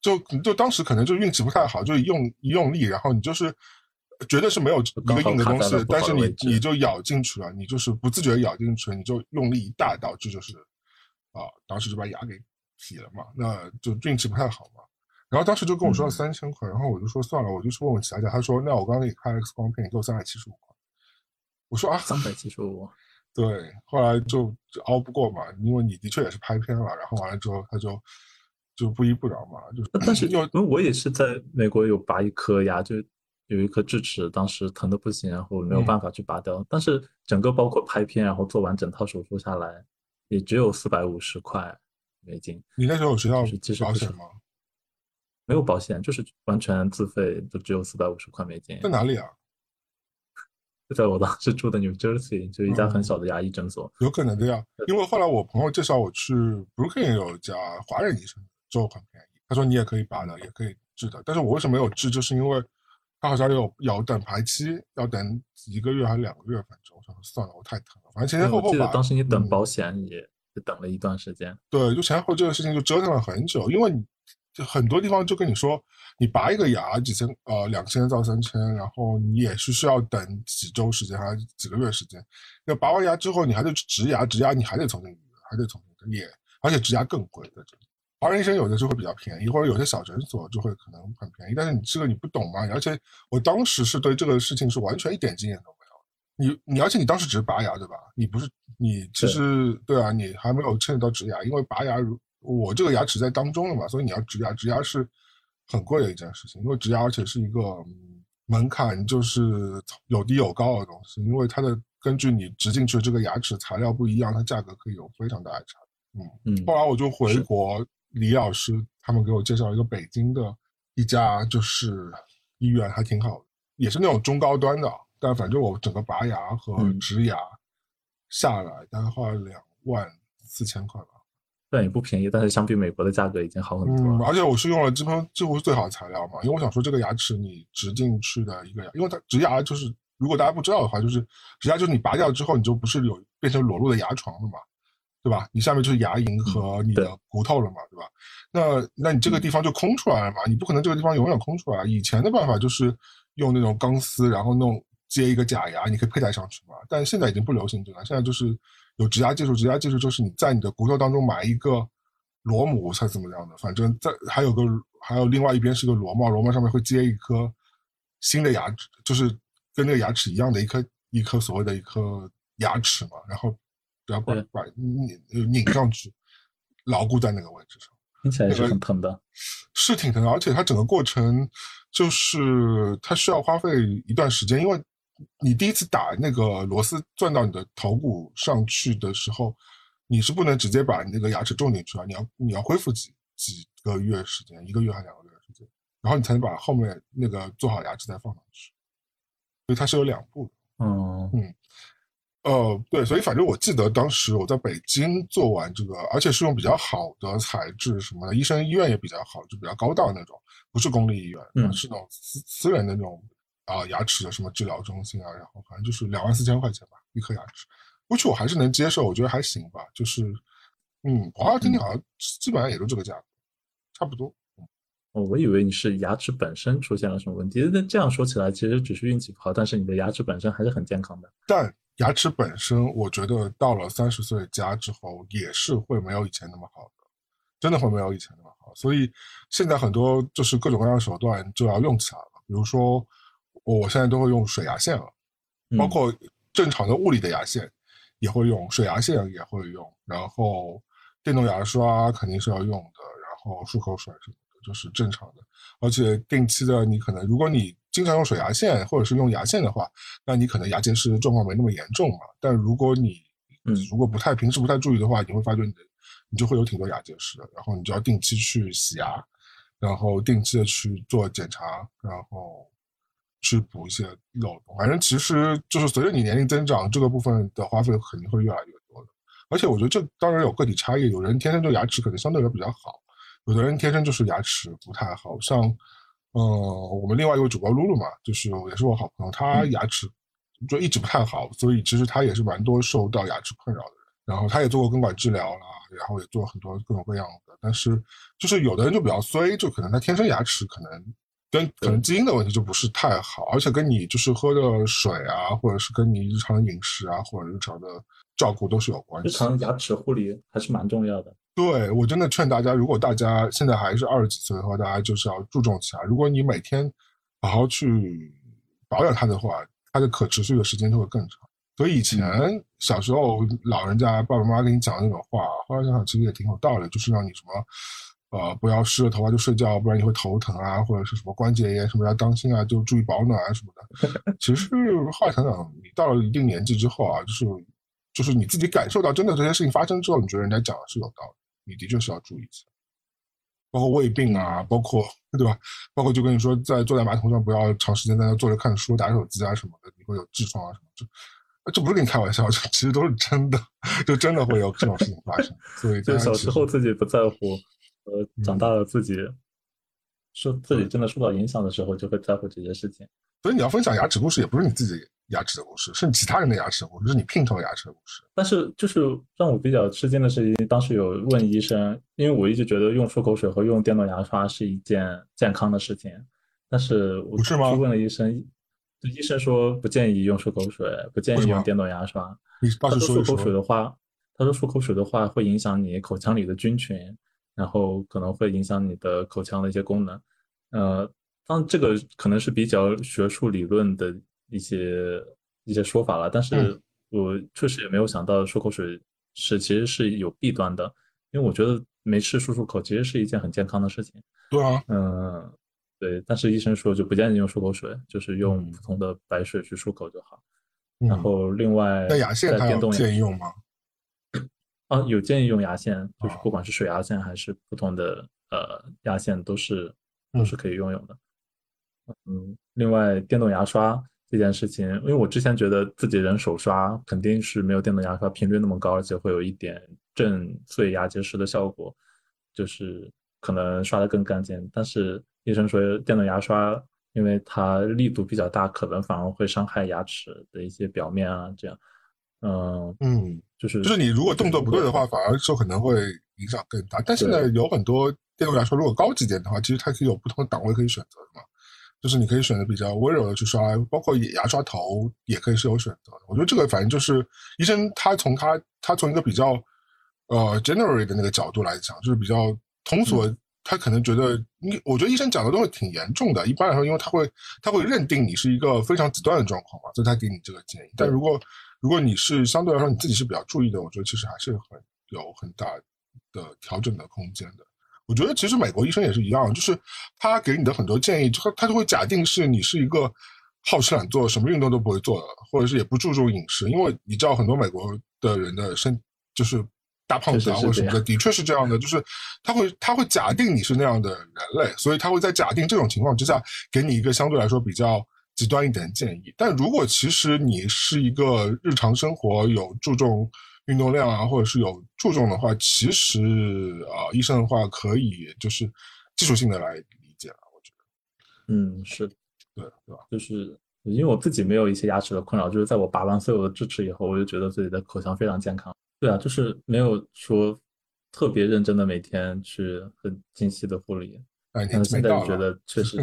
就就当时可能就运气不太好，就用一用力，然后你就是绝对是没有一个硬的东西，但是你你就咬进去了，你就是不自觉咬进去，你就用力一大，导致就是啊，当时就把牙给劈了嘛，那就运气不太好嘛。然后当时就跟我说了三千块，然后我就说算了，我就去问问其他家。他说那我刚刚给你开了 X 光片，你给我三百七十五块。我说啊，三百七十五。对，后来就就熬不过嘛，因为你的确也是拍片了，然后完了之后他就就不依不饶嘛，就是。但是因为我也是在美国有拔一颗牙，就有一颗智齿，当时疼的不行，然后没有办法去拔掉。但是整个包括拍片，然后做完整套手术下来，也只有四百五十块美金。你那时候有学校保险吗？没有保险，就是完全自费，就只有四百五十块美金。在哪里啊？就 在我当时住的 New Jersey，就一家很小的牙医诊所。有可能的呀，因为后来我朋友介绍我去 Brooklyn 有一家华人医生，做很便宜。他说你也可以拔的，也可以治的。但是我为什么没有治？就是因为他好像有要等排期，要等一个月还是两个月，反正我说算了，我太疼了。反正前前后后吧。记得当时你等保险也等了一段时间。对，就前后这个事情就折腾了很久，因为你。就很多地方就跟你说，你拔一个牙几千呃两千到三千，然后你也是需要等几周时间还是几个月时间。那拔完牙之后，你还得植牙，植牙你还得重新还得重新也，而且植牙更贵在这里。华人医生有的就会比较便宜，或者有些小诊所就会可能很便宜。但是你这个你不懂嘛，而且我当时是对这个事情是完全一点经验都没有。你你而且你当时只是拔牙对吧？你不是你其实对啊，你还没有牵扯到植牙，因为拔牙如。我这个牙齿在当中了嘛，所以你要植牙，植牙是很贵的一件事情，因为植牙而且是一个门槛，就是有低有高的东西，因为它的根据你植进去的这个牙齿材料不一样，它价格可以有非常大的差。嗯嗯。后来我就回国，李老师他们给我介绍一个北京的一家就是医院，还挺好的，也是那种中高端的，但反正我整个拔牙和植牙下来大概花了两万四千块吧。但也不便宜，但是相比美国的价格已经好很多。嗯，而且我是用了几乎几乎是最好的材料嘛，因为我想说这个牙齿你植进去的一个牙，因为它植牙就是如果大家不知道的话，就是植牙就是你拔掉之后你就不是有变成裸露的牙床了嘛，对吧？你下面就是牙龈和你的骨头了嘛，对吧？那那你这个地方就空出来了嘛，你不可能这个地方永远空出来。以前的办法就是用那种钢丝，然后弄接一个假牙，你可以佩戴上去嘛。但现在已经不流行这个，现在就是。有植牙技术，植牙技术就是你在你的骨头当中埋一个螺母，才怎么样的？反正在还有个还有另外一边是个螺帽，螺帽上面会接一颗新的牙齿，就是跟那个牙齿一样的一颗一颗所谓的一颗牙齿嘛，然后然后把把拧拧上去，牢固在那个位置上。听起来是很疼的，是挺疼的，而且它整个过程就是它需要花费一段时间，因为。你第一次打那个螺丝钻到你的头骨上去的时候，你是不能直接把那个牙齿种进去啊！你要你要恢复几几个月时间，一个月还两个月时间，然后你才能把后面那个做好牙齿再放上去。所以它是有两步的。嗯嗯，呃，对，所以反正我记得当时我在北京做完这个，而且是用比较好的材质什么的，医生医院也比较好，就比较高档那种，不是公立医院，是那种私私人的那种。啊，牙齿的什么治疗中心啊，然后反正就是两万四千块钱吧，一颗牙齿，过去我还是能接受，我觉得还行吧。就是，嗯，华尔街好像基本上也就这个价格，差不多。哦，我以为你是牙齿本身出现了什么问题，那这样说起来，其实只是运气不好，但是你的牙齿本身还是很健康的。但牙齿本身，我觉得到了三十岁加之后，也是会没有以前那么好的，真的会没有以前那么好。所以现在很多就是各种各样的手段就要用起来了，比如说。我现在都会用水牙线了，包括正常的物理的牙线也会用，水牙线也会用，然后电动牙刷肯定是要用的，然后漱口水什么的就是正常的，而且定期的你可能如果你经常用水牙线或者是用牙线的话，那你可能牙结石状况没那么严重嘛。但如果你如果不太平时不太注意的话，你会发觉你的你就会有挺多牙结石，然后你就要定期去洗牙，然后定期的去做检查，然后。去补一些漏洞，反正其实就是随着你年龄增长，这个部分的花费肯定会越来越多的。而且我觉得这当然有个体差异，有人天生就牙齿可能相对来说比较好，有的人天生就是牙齿不太好。像，嗯，我们另外一位主播露露嘛，就是也是我好朋友，她牙齿就一直不太好，所以其实她也是蛮多受到牙齿困扰的人。然后她也做过根管治疗了，然后也做很多各种各样的。但是就是有的人就比较衰，就可能他天生牙齿可能。跟可能基因的问题就不是太好，而且跟你就是喝的水啊，或者是跟你日常的饮食啊，或者日常的照顾都是有关系。日常牙齿护理还是蛮重要的。对我真的劝大家，如果大家现在还是二十几岁的话，大家就是要注重起来。如果你每天好好去保养它的话，它的可持续的时间就会更长。所以以前小时候老人家爸爸妈妈给你讲的那种话，后来想想其实也挺有道理，就是让你什么，呃，不要湿着头发就睡觉，不然你会头疼啊，或者是什么关节炎什么要当心啊，就注意保暖啊什么的。其实后来想想，你到了一定年纪之后啊，就是就是你自己感受到真的这些事情发生之后，你觉得人家讲的是有道理，你的确是要注意一下。包括胃病啊，包括对吧？包括就跟你说，在坐在马桶上不要长时间在那坐着看书、打手机啊什么的，你会有痔疮啊什么这。这不是跟你开玩笑，这其实都是真的，就真的会有这种事情发生。所以，就小时候自己不在乎，呃，长大了自己受自己真的受到影响的时候，就会在乎这些事情。所以你要分享牙齿故事，也不是你自己牙齿的故事，是你其他人的牙齿的故事，是你拼成牙齿的故事。但是，就是让我比较吃惊的是，当时有问医生，因为我一直觉得用漱口水和用电动牙刷是一件健康的事情，但是我去问了医生。医生说不建议用漱口水，不建议用电动牙刷。他说漱口水的话，他说漱口水的话会影响你口腔里的菌群，然后可能会影响你的口腔的一些功能。呃，当这个可能是比较学术理论的一些一些说法了，但是我确实也没有想到漱口水是其实是有弊端的，因为我觉得没事漱漱口其实是一件很健康的事情。对啊，嗯。对，但是医生说就不建议用漱口水，就是用普通的白水去漱口就好。然后另外，那牙线还有建议用吗？啊，有建议用牙线，就是不管是水牙线还是普通的呃牙线，都是都是可以用用的。嗯，另外电动牙刷这件事情，因为我之前觉得自己人手刷肯定是没有电动牙刷频率那么高，而且会有一点震碎牙结石的效果，就是可能刷的更干净，但是。医生说，电动牙刷因为它力度比较大，可能反而会伤害牙齿的一些表面啊，这样，嗯嗯，就是就是你如果动作不对的话，反而就可能会影响更大。但现在有很多电动牙刷，如果高级点的话，其实它可以有不同的档位可以选择的嘛，就是你可以选择比较温柔的去刷，包括牙刷头也可以是有选择的。我觉得这个反正就是医生他从他他从一个比较呃 general 的那个角度来讲，就是比较通俗。他可能觉得你，我觉得医生讲的都是挺严重的。一般来说，因为他会他会认定你是一个非常极端的状况嘛，所以他给你这个建议。但如果如果你是相对来说你自己是比较注意的，我觉得其实还是很有很大的调整的空间的。我觉得其实美国医生也是一样，就是他给你的很多建议，他他就会假定是你是一个好吃懒做，什么运动都不会做的，或者是也不注重饮食。因为你知道很多美国的人的身就是。大胖子啊，或者什么的，的确是这样的，就是他会他会假定你是那样的人类，所以他会在假定这种情况之下，给你一个相对来说比较极端一点的建议。但如果其实你是一个日常生活有注重运动量啊，或者是有注重的话，其实啊，医生的话可以就是技术性的来理解了。我觉得，嗯，是，对，对吧？就是因为我自己没有一些牙齿的困扰，就是在我拔完所有的智齿以后，我就觉得自己的口腔非常健康。对啊，就是没有说特别认真的每天去很精细的护理。哎，但是现在觉得 确实，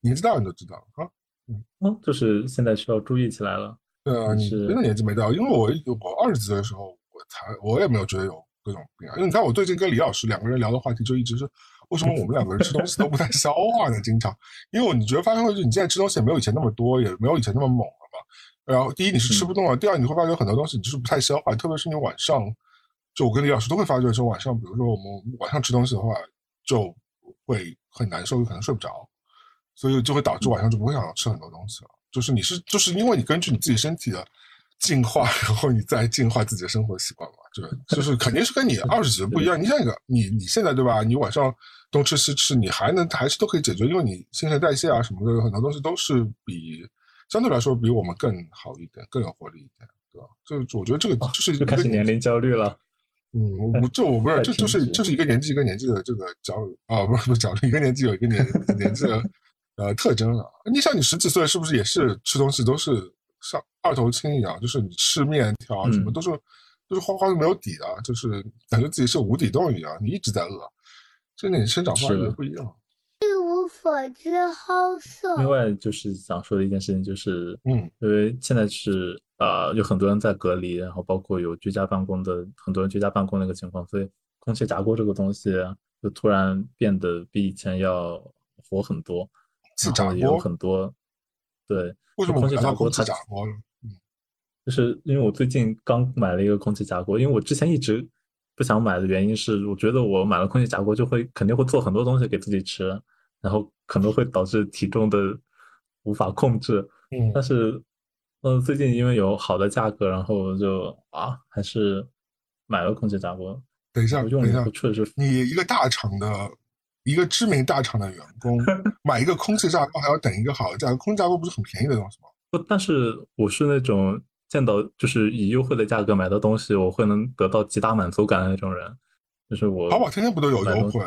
年纪大你就知道啊。嗯，嗯，就是现在需要注意起来了。对啊，你真的年纪没到，因为我我二十几岁的时候，我才我也没有觉得有各种病啊。因为你看我最近跟李老师两个人聊的话题，就一直是为什么我们两个人吃东西都不太消化呢？经常，因为你觉得发现会，就你现在吃东西也没有以前那么多，也没有以前那么猛了嘛。然后第一你是吃不动了，第二你会发觉很多东西你就是不太消化，特别是你晚上，就我跟李老师都会发觉说晚上，比如说我们晚上吃东西的话，就会很难受，有可能睡不着，所以就会导致晚上就不会想要吃很多东西了。就是你是就是因为你根据你自己身体的进化，然后你再进化自己的生活习惯嘛，对就是肯定是跟你二十几岁不一样。你像一个，你你现在对吧？你晚上东吃西吃，你还能还是都可以解决，因为你新陈代谢啊什么的很多东西都是比。相对来说比我们更好一点，更有活力一点，对吧？就我觉得这个就是就开始年龄焦虑了。嗯，我这我不 是，这就是就是一个年纪一个年纪的这个焦虑啊，不是不是焦虑，一个年纪有一个年 年纪的呃特征了。你像你十几岁是不是也是吃东西都是像二头青一样，就是你吃面条什么都是都是花花都没有底的，就是感觉自己是无底洞一样，你一直在饿，这跟你生长发育不一样。一无无所知好色。另外就是想说的一件事情就是，嗯，因为现在是呃有很多人在隔离，然后包括有居家办公的很多人居家办公那个情况，所以空气炸锅这个东西就突然变得比以前要火很多。然后也有很多，对，为什么空气炸锅它炸锅呢？就是因为我最近刚买了一个空气炸锅，因为我之前一直不想买的原因是，我觉得我买了空气炸锅就会肯定会做很多东西给自己吃，然后可能会导致体重的无法控制。嗯，但是，嗯，最近因为有好的价格，然后就啊，还是买了空气炸锅。等一下，等一下，确实，你一个大厂的。一个知名大厂的员工 买一个空气炸锅还要等一个好的价格，空气炸锅不是很便宜的东西吗？不，但是我是那种见到就是以优惠的价格买到东西，我会能得到极大满足感的那种人。就是我淘宝天天不都有优惠？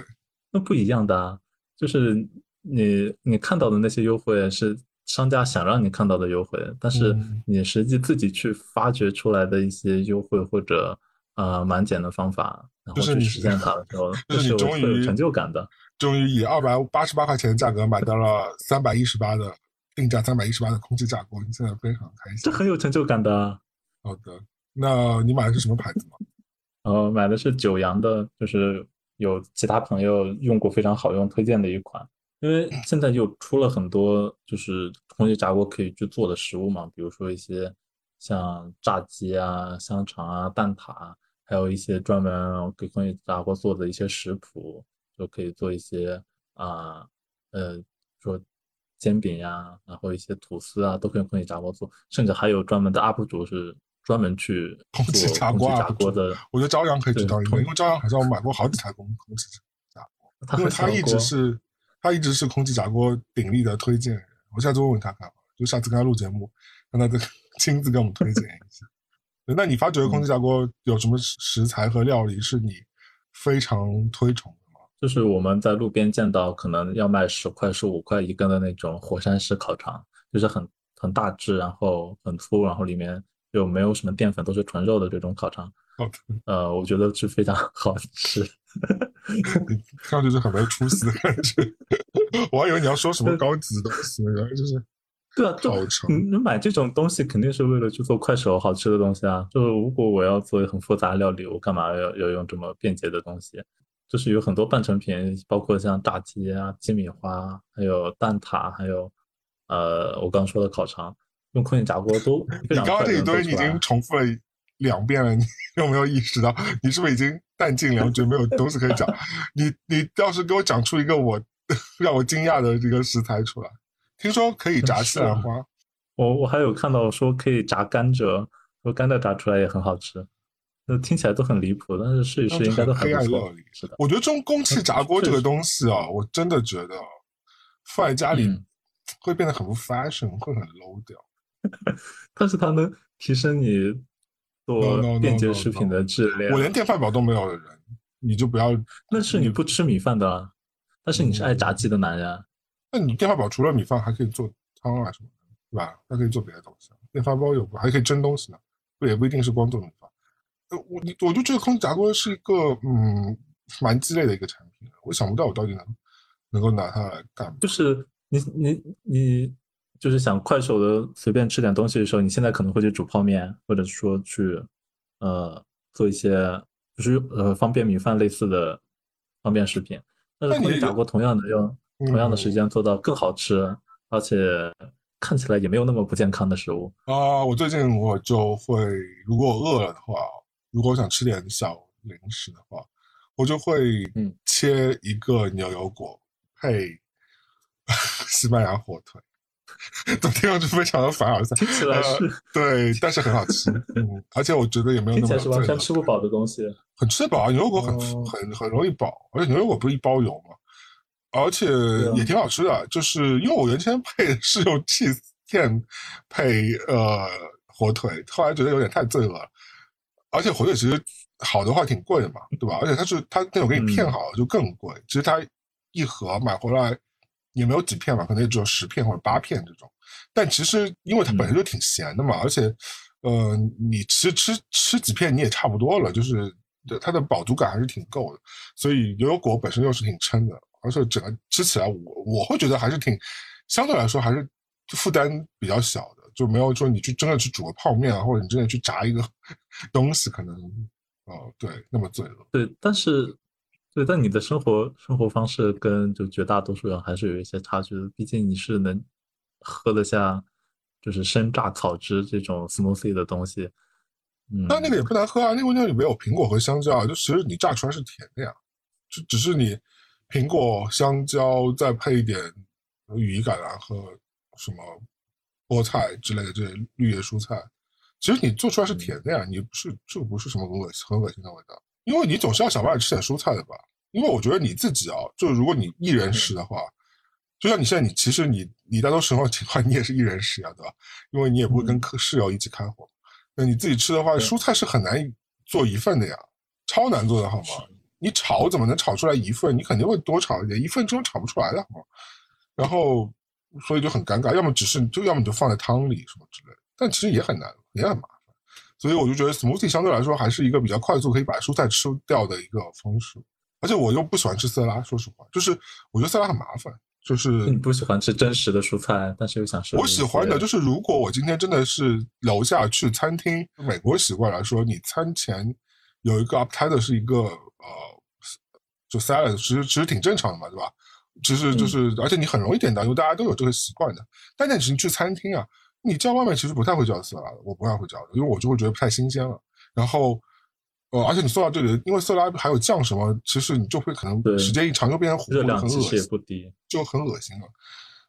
那不一样的啊，就是你你看到的那些优惠是商家想让你看到的优惠，但是你实际自己去发掘出来的一些优惠或者呃满减的方法，然后去实现它的时候，就是你终于有成就感的。终于以二百八十八块钱的价格买到了三百一十八的定价三百一十八的空气炸锅，你现在非常开心，这很有成就感的。好的，那你买的是什么牌子吗？呃，买的是九阳的，就是有其他朋友用过非常好用推荐的一款。因为现在又出了很多就是空气炸锅可以去做的食物嘛，比如说一些像炸鸡啊、香肠啊、蛋挞，还有一些专门给空气炸锅做的一些食谱。就可以做一些啊，呃，说煎饼呀，然后一些吐司啊，都可以用空气炸锅做，甚至还有专门的 UP 主是专门去空气炸锅炸锅的。我觉得朝阳可以去当一个，因为朝阳好像我买过好几台空空气炸锅，因为他一直是他一直是空气炸锅鼎力的推荐人。我下次问问他看，就下次跟他录节目，让他再 亲自给我们推荐一下。那你发觉空气炸锅有什么食材和料理是你非常推崇？就是我们在路边见到可能要卖十块、十五块一根的那种火山石烤肠，就是很很大只，然后很粗，然后里面又没有什么淀粉，都是纯肉的这种烤肠。呃，我觉得是非常 好吃。看上去就很没出息的感觉。我还以为你要说什么高级的东西，原来就是对啊，就你你买这种东西肯定是为了去做快手好吃的东西啊。就是如果我要做很复杂的料理，我干嘛要要用这么便捷的东西？就是有很多半成品，包括像炸鸡啊、鸡米花，还有蛋挞，还有呃，我刚刚说的烤肠，用空气炸锅都。你刚刚这一堆你已经重复了两遍了，你有没有意识到？你是不是已经弹尽粮绝，没有东西可以讲？你你要是给我讲出一个我 让我惊讶的这个食材出来，听说可以炸西兰花，我我还有看到说可以炸甘蔗，说甘蔗炸出来也很好吃。那听起来都很离谱，但是试一试应该都很不错。是的，我觉得这种空气炸锅这个东西啊，我真的觉得放在家里会变得很不 fashion，会很 low 掉。但是它能提升你做便捷食品的质量。我连电饭煲都没有的人，你就不要。那是你不吃米饭的，但是你是爱炸鸡的男人。那你电饭煲除了米饭还可以做汤啊什么的，对吧？还可以做别的东西。电饭煲有不还可以蒸东西呢？不也不一定是光做米饭。呃，我你我就觉得空气炸锅是一个嗯蛮鸡肋的一个产品，我想不到我到底能能够拿它来干嘛。就是你你你就是想快手的随便吃点东西的时候，你现在可能会去煮泡面，或者说去呃做一些就是呃方便米饭类似的方便食品。但是空气炸锅同样的用同样的时间做到更好吃，而且看起来也没有那么不健康的食物啊。我最近我就会如果我饿了的话。如果我想吃点小零食的话，我就会切一个牛油果配西班牙火腿，怎么听上去非常的凡尔赛？听起来是对，但是很好吃。嗯，而且我觉得也没有那么是完全吃不饱的东西，很吃饱。牛油果很很很容易饱，而且牛油果不是一包油嘛，而且也挺好吃的。就是因为我原先配的是用 cheese 片配呃火腿，后来觉得有点太罪恶了。而且火腿其实好的话挺贵的嘛，对吧？而且它是它那种给你片好就更贵。其实它一盒买回来也没有几片嘛，可能也只有十片或者八片这种。但其实因为它本身就挺咸的嘛，而且呃，你其实吃吃几片你也差不多了，就是它的饱足感还是挺够的。所以牛油果本身又是挺撑的，而且整个吃起来，我我会觉得还是挺相对来说还是负担比较小的，就没有说你去真的去煮个泡面啊，或者你真的去炸一个 东西，可能哦对那么罪恶。对，但是对，但你的生活生活方式跟就绝大多数人还是有一些差距的，毕竟你是能喝得下就是生榨草汁这种 smoothie 的东西。但那个也不难喝啊，那个那里没有苹果和香蕉啊，就其实你榨出来是甜的呀，就只是你苹果、香蕉再配一点羽衣甘蓝和什么菠菜之类的这些绿叶蔬菜，其实你做出来是甜的呀，你不是这不是什么很恶心很恶心的味道，因为你总是要想办法吃点蔬菜的吧，因为我觉得你自己啊，就如果你一人食的话，就像你现在你其实你你大多时候情况 你也是一人食呀，对吧？因为你也不会跟室友一起开火。那你自己吃的话，蔬菜是很难做一份的呀，超难做的好吗？你炒怎么能炒出来一份？你肯定会多炒一点，一份这种炒不出来的好吗？然后，所以就很尴尬，要么只是就要么你就放在汤里什么之类的，但其实也很难，也很麻烦。所以我就觉得 smoothie 相对来说还是一个比较快速可以把蔬菜吃掉的一个方式，而且我又不喜欢吃色拉，说实话，就是我觉得色拉很麻烦。就是 你不喜欢吃真实的蔬菜，但是又想吃。我喜欢的就是，如果我今天真的是楼下去餐厅，美国习惯来说，你餐前有一个 appetizer 是一个呃，就 salad，其实其实挺正常的嘛，对吧？其实就是，而且你很容易点到，因为大家都有这个习惯的。但你去餐厅啊，你叫外卖其实不太会叫色拉的，我不太会叫的，因为我就会觉得不太新鲜了。然后。呃，而且你送到这里，因为色拉还有酱什么，其实你就会可能时间一长就变成糊，很恶心，就很恶心了。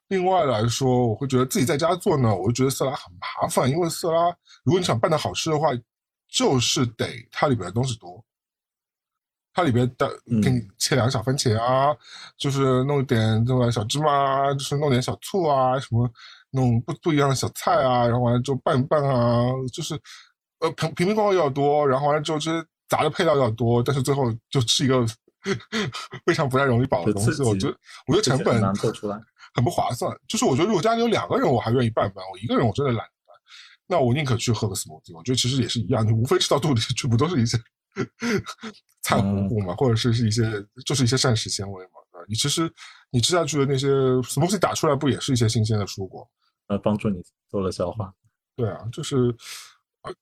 另外来说，我会觉得自己在家做呢，我就觉得色拉很麻烦，因为色拉如果你想拌的好吃的话，就是得它里边的东西多，它里边的给你切两个小番茄啊，就是弄点这个小芝麻，就是弄点小醋啊，什么弄不不一样的小菜啊，然后完了之后拌一拌啊，就是。呃，瓶瓶瓶罐罐要多，然后完了之后这些杂的配料要多，但是最后就吃一个 非常不太容易饱的东西。我觉得，我觉得成本很不划算。就是我觉得如果家里有两个人，我还愿意拌拌；我一个人我真的懒得拌。那我宁可去喝个 smoothie。我觉得其实也是一样，你无非吃到肚里去，不都是一些菜糊糊嘛，或者是是一些就是一些膳食纤维嘛？对吧？你其实你吃下去的那些 smoothie 打出来，不也是一些新鲜的蔬果？呃，帮助你做了消化。对啊，就是。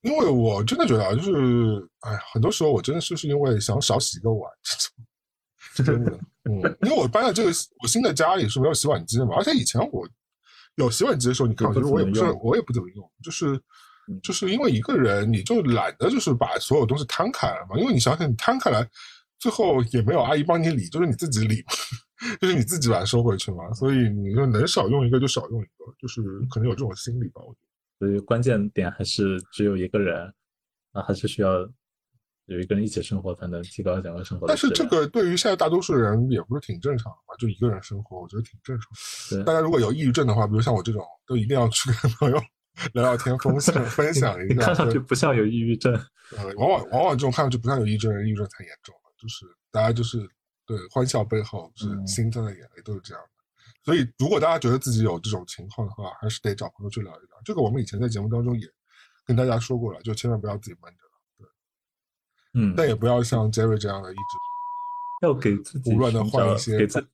因为我真的觉得啊，就是，哎呀，很多时候我真的是是因为想少洗一个碗，真的，嗯，因为我搬了这个我新的家里是没有洗碗机的嘛，而且以前我有洗碗机的时候，你看，就是我也不是我也不怎么用，就是就是因为一个人你就懒得就是把所有东西摊开了嘛，因为你想想你摊开来，最后也没有阿姨帮你理，就是你自己理，就是你自己把它收回去嘛，所以你就能少用一个就少用一个，就是可能有这种心理吧，我觉得。所以关键点还是只有一个人，那还是需要有一个人一起生活才能提高两个生活。但是这个对于现在大多数人也不是挺正常的嘛？就一个人生活，我觉得挺正常。对，大家如果有抑郁症的话，比如像我这种，都一定要去跟朋友聊聊天，分享分享一下。看上去不像有抑郁症。呃，往往往往这种看上去不像有抑郁症的人，抑郁症才严重了。就是大家就是对欢笑背后是心酸的眼泪，都是这样的。所以，如果大家觉得自己有这种情况的话，还是得找朋友去聊一聊。这个我们以前在节目当中也跟大家说过了，就千万不要自己闷着了。对，嗯，但也不要像 Jerry 这样的一直 要给自己胡乱的换一些，给自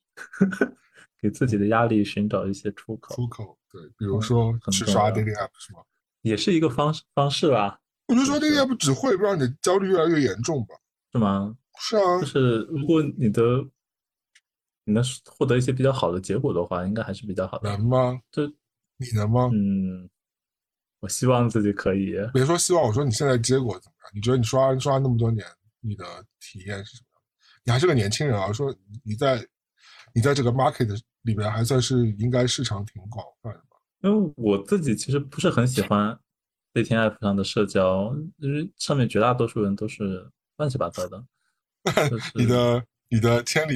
给自己的压力寻找一些出口。出口，对，比如说去刷 dating app 是吗？也是一个方式方式吧。我觉得刷 dating app 只会让你的焦虑越来越严重吧？是吗？是啊，就是如果你的。你能获得一些比较好的结果的话，应该还是比较好的。能吗？这你能吗？嗯，我希望自己可以。别说希望，我说你现在结果怎么样？你觉得你刷刷那么多年，你的体验是什么？你还是个年轻人啊，说你在你在这个 market 里边还算是应该市场挺广泛的吧？因为我自己其实不是很喜欢 dating app 上的社交，因为上面绝大多数人都是乱七八糟的。你的你的千里。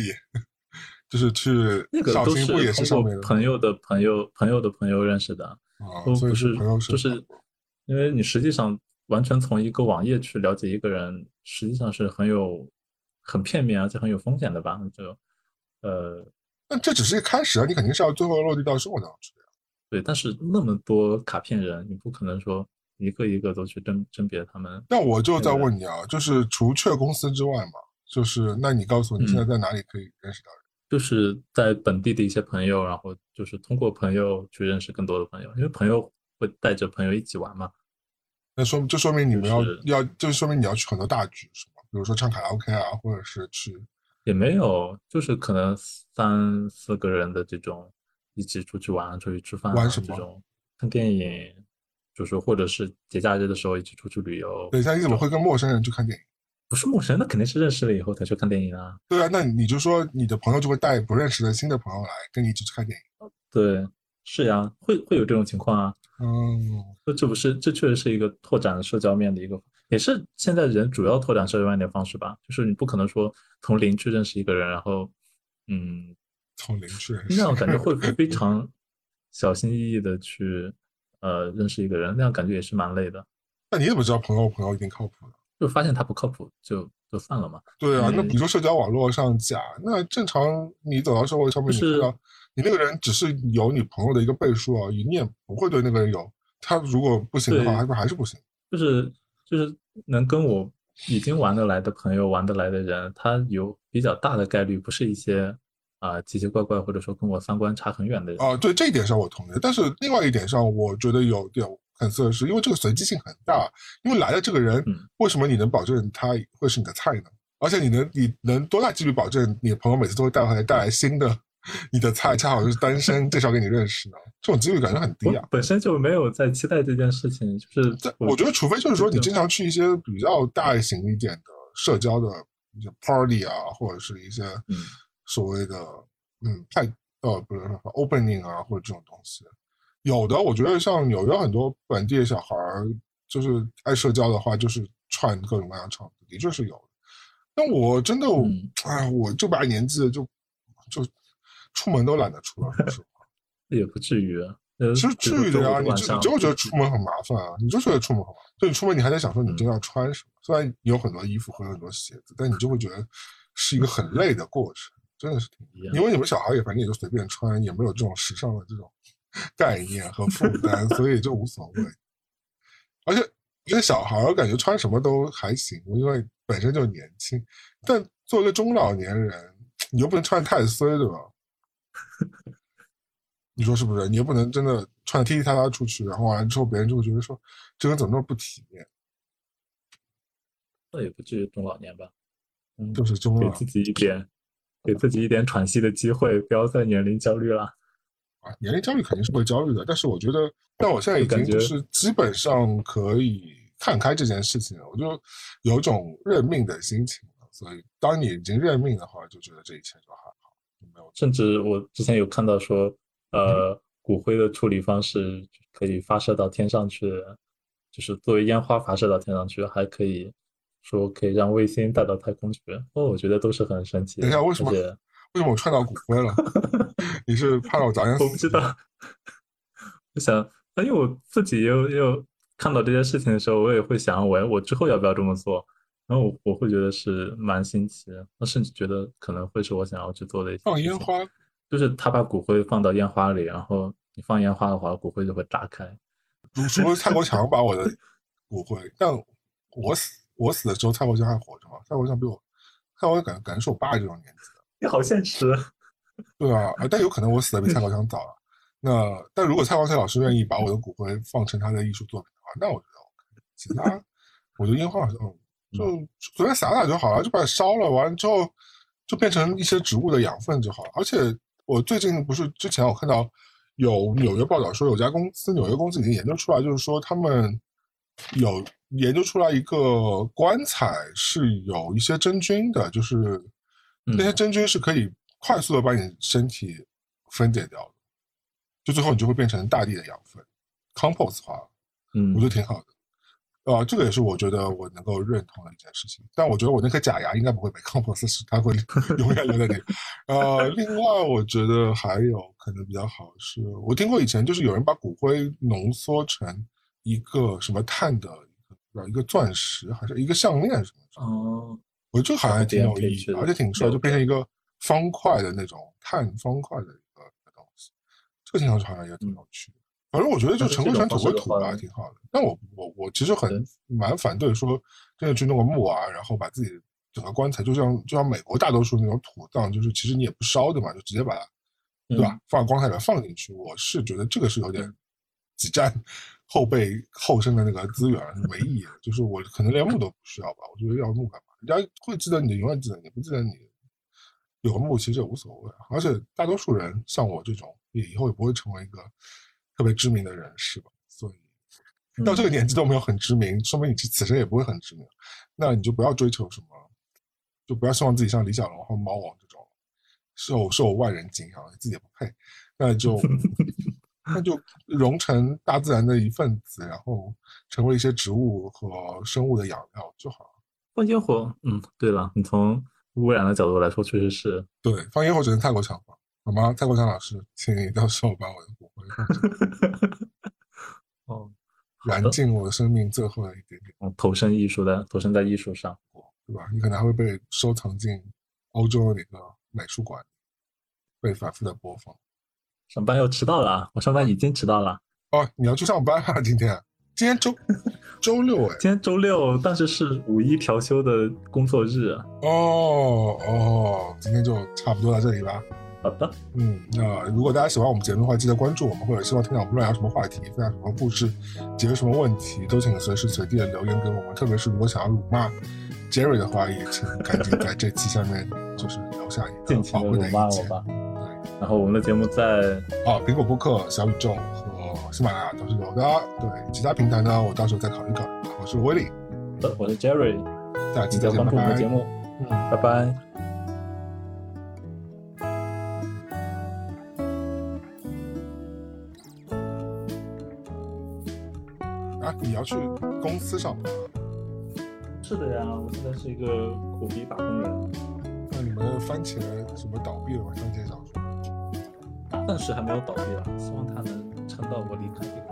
就是去那个都是通过朋友的朋友、朋友的朋友认识的，都不是就是，因为你实际上完全从一个网页去了解一个人，实际上是很有很片面而且很有风险的吧？就呃，那这只是一开始啊，你肯定是要最后落地到生活当中去的呀。对，但是那么多卡片人，你不可能说一个一个都去甄甄别他们。那我就在问你啊，就是除却公司之外嘛，就是那你告诉我你现在在哪里可以认识到人？就是在本地的一些朋友，然后就是通过朋友去认识更多的朋友，因为朋友会带着朋友一起玩嘛。那说就说明你们要要，就说明你要去很多大局，是吗？比如说唱卡拉 OK 啊，或者是去，也没有，就是可能三四个人的这种一起出去玩，出去吃饭，玩什么？这种看电影，就是或者是节假日的时候一起出去旅游。等一下，你怎么会跟陌生人去看电影？不是陌生人，那肯定是认识了以后才去看电影啊。对啊，那你就说你的朋友就会带不认识的新的朋友来跟你一起去看电影。对，是呀，会会有这种情况啊。嗯，这这不是，这确实是一个拓展社交面的一个，也是现在人主要拓展社交面的方式吧。就是你不可能说从零去认识一个人，然后，嗯，从零去那样感觉会非常小心翼翼的去呃认识一个人，那样感觉也是蛮累的。那你怎么知道朋友朋友一定靠谱呢？就发现他不靠谱，就就算了嘛。对啊，那比如说社交网络上假，那正常你走到社会上面，你知道。你那个人只是有你朋友的一个背书而已，你也不会对那个人有。他如果不行的话，还不还是不行。就是就是能跟我已经玩得来的朋友玩得来的人，他有比较大的概率不是一些啊奇奇怪怪或者说跟我三观差很远的人。哦，对这一点上我同意。但是另外一点上，我觉得有点很色的是，因为这个随机性很大。因为来的这个人，为什么你能保证他会是你的菜呢？而且你能你能多大几率保证你的朋友每次都会带回来带来新的？你的菜恰好就是单身，介绍给你认识呢，这种几率感觉很低啊。本身就没有在期待这件事情，就是在我觉得，除非就是说你经常去一些比较大型一点的社交的一些 party 啊，或者是一些所谓的嗯派呃不是 opening 啊，或者这种东西，有的我觉得像纽约很多本地的小孩儿，就是爱社交的话，就是串各种各样场子，的确是有的。但我真的，哎，我这把年纪就就。出门都懒得出了，说实话，也不至于啊。其实至于的呀，你就你就觉得出门很麻烦啊，你就觉得出门很麻烦。就你出门，你还在想说你今天要穿什么？虽然有很多衣服和很多鞋子，但你就会觉得是一个很累的过程，真的是挺。因为你们小孩也反正也就随便穿，也没有这种时尚的这种概念和负担，所以就无所谓。而且而且小孩感觉穿什么都还行，因为本身就年轻。但作为一个中老年人，你又不能穿太衰，对吧？你说是不是？你又不能真的穿的踢踢踏踏出去，然后完了之后别人就会觉得说这人怎么那么不体面？那也不至于中老年吧？嗯，就是中老，给自己一点，给自己一点喘息的机会，不要再年龄焦虑了。啊，年龄焦虑肯定是会焦虑的，但是我觉得，但我现在已经就是基本上可以看开这件事情了，我就有种认命的心情了。所以，当你已经认命的话，就觉得这一切就还好。甚至我之前有看到说，呃，骨灰的处理方式可以发射到天上去，就是作为烟花发射到天上去，还可以说可以让卫星带到太空去。哦，我觉得都是很神奇。等一下，为什么？为什么我串到骨灰了？你是 怕我早点死？我不知道。我想，因为我自己又又看到这件事情的时候，我也会想，我我之后要不要这么做？然后我我会觉得是蛮新奇，我甚至觉得可能会是我想要去做的一些。放烟花，就是他把骨灰放到烟花里，然后你放烟花的话，骨灰就会炸开。除非蔡国强把我的骨灰，但我死我死的时候蔡国强还活着吗？蔡国强比我，蔡国强感感觉是我爸这种年纪的。你好现实。对啊，但有可能我死的比蔡国强早了。那但如果蔡国强老师愿意把我的骨灰放成他的艺术作品的话，那我觉得 OK。其他 我觉得烟花好像。就随便撒撒就好了，就把它烧了，完了之后就变成一些植物的养分就好了。而且我最近不是之前我看到有纽约报道说有家公司，纽约公司已经研究出来，就是说他们有研究出来一个棺材是有一些真菌的，就是那些真菌是可以快速的把你身体分解掉的，就最后你就会变成大地的养分，compost 化，嗯，我觉得挺好的。啊，这个也是我觉得我能够认同的一件事情。但我觉得我那颗假牙应该不会被康普斯吃，它会永远留在那里。呃，另外我觉得还有可能比较好是，我听过以前就是有人把骨灰浓缩成一个什么碳的一个一个钻石，还是一个项链什么的。哦，我觉得好像挺有意义，而且挺帅，就变成一个方块的那种碳方块的一个东西。这个听上去好像也挺有趣的。反正我觉得就尘归尘，土归土吧，挺好的。但我我我其实很蛮反对说真的去弄个墓啊，然后把自己整个棺材就像就像美国大多数那种土葬，就是其实你也不烧的嘛，就直接把它，对吧？放棺材里放进去。我是觉得这个是有点 挤占 后辈后生的那个资源没意义，就是我可能连墓都不需要吧？我觉得要墓干嘛？人家会记得你，永远记得你，不记得你，有个墓其实也无所谓。而且大多数人像我这种，也以后也不会成为一个特别知名的人士吧。所以到这个年纪都没有很知名，说明你此生也不会很知名。那你就不要追求什么，就不要希望自己像李小龙或猫王这种受受万人敬仰，自己也不配。那就 那就融成大自然的一份子，然后成为一些植物和生物的养料就好了。放烟火，嗯，对了，你从污染的角度来说，确实是对。放烟火只能太过强了，好吗？蔡国强老师，请你到时候把我的骨灰，哦，燃尽我的生命最后的一点点。嗯，投身艺术的，投身在艺术上，对吧？你可能还会被收藏进欧洲的那个美术馆，被反复的播放。上班又迟到了，我上班已经迟到了。哦，你要去上班啊？今天？今天周 周六哎，今天周六，但是是五一调休的工作日。哦哦，今天就差不多到这里吧。好的，嗯，那如果大家喜欢我们节目的话，记得关注我们，或者希望听到我们乱聊什么话题，分享什么故事，解决什么问题，都请随时随地的留言给我们。特别是如果想要辱骂 Jerry 的话，也请赶紧在这期下面就是留下一个宝贵的意见。对，然后我们的节目在啊，苹果播客、小宇宙和。喜马拉雅都是有的，对其他平台呢，我到时候再考虑考虑。我是威利，我是 Jerry，大家记得关注我们的节目，嗯，拜拜。去公司上班？是的呀，我现在是一个苦逼打工人。那你们番茄什么倒闭了吗？番茄小说？暂时还没有倒闭了，希望它能。撑到我离开。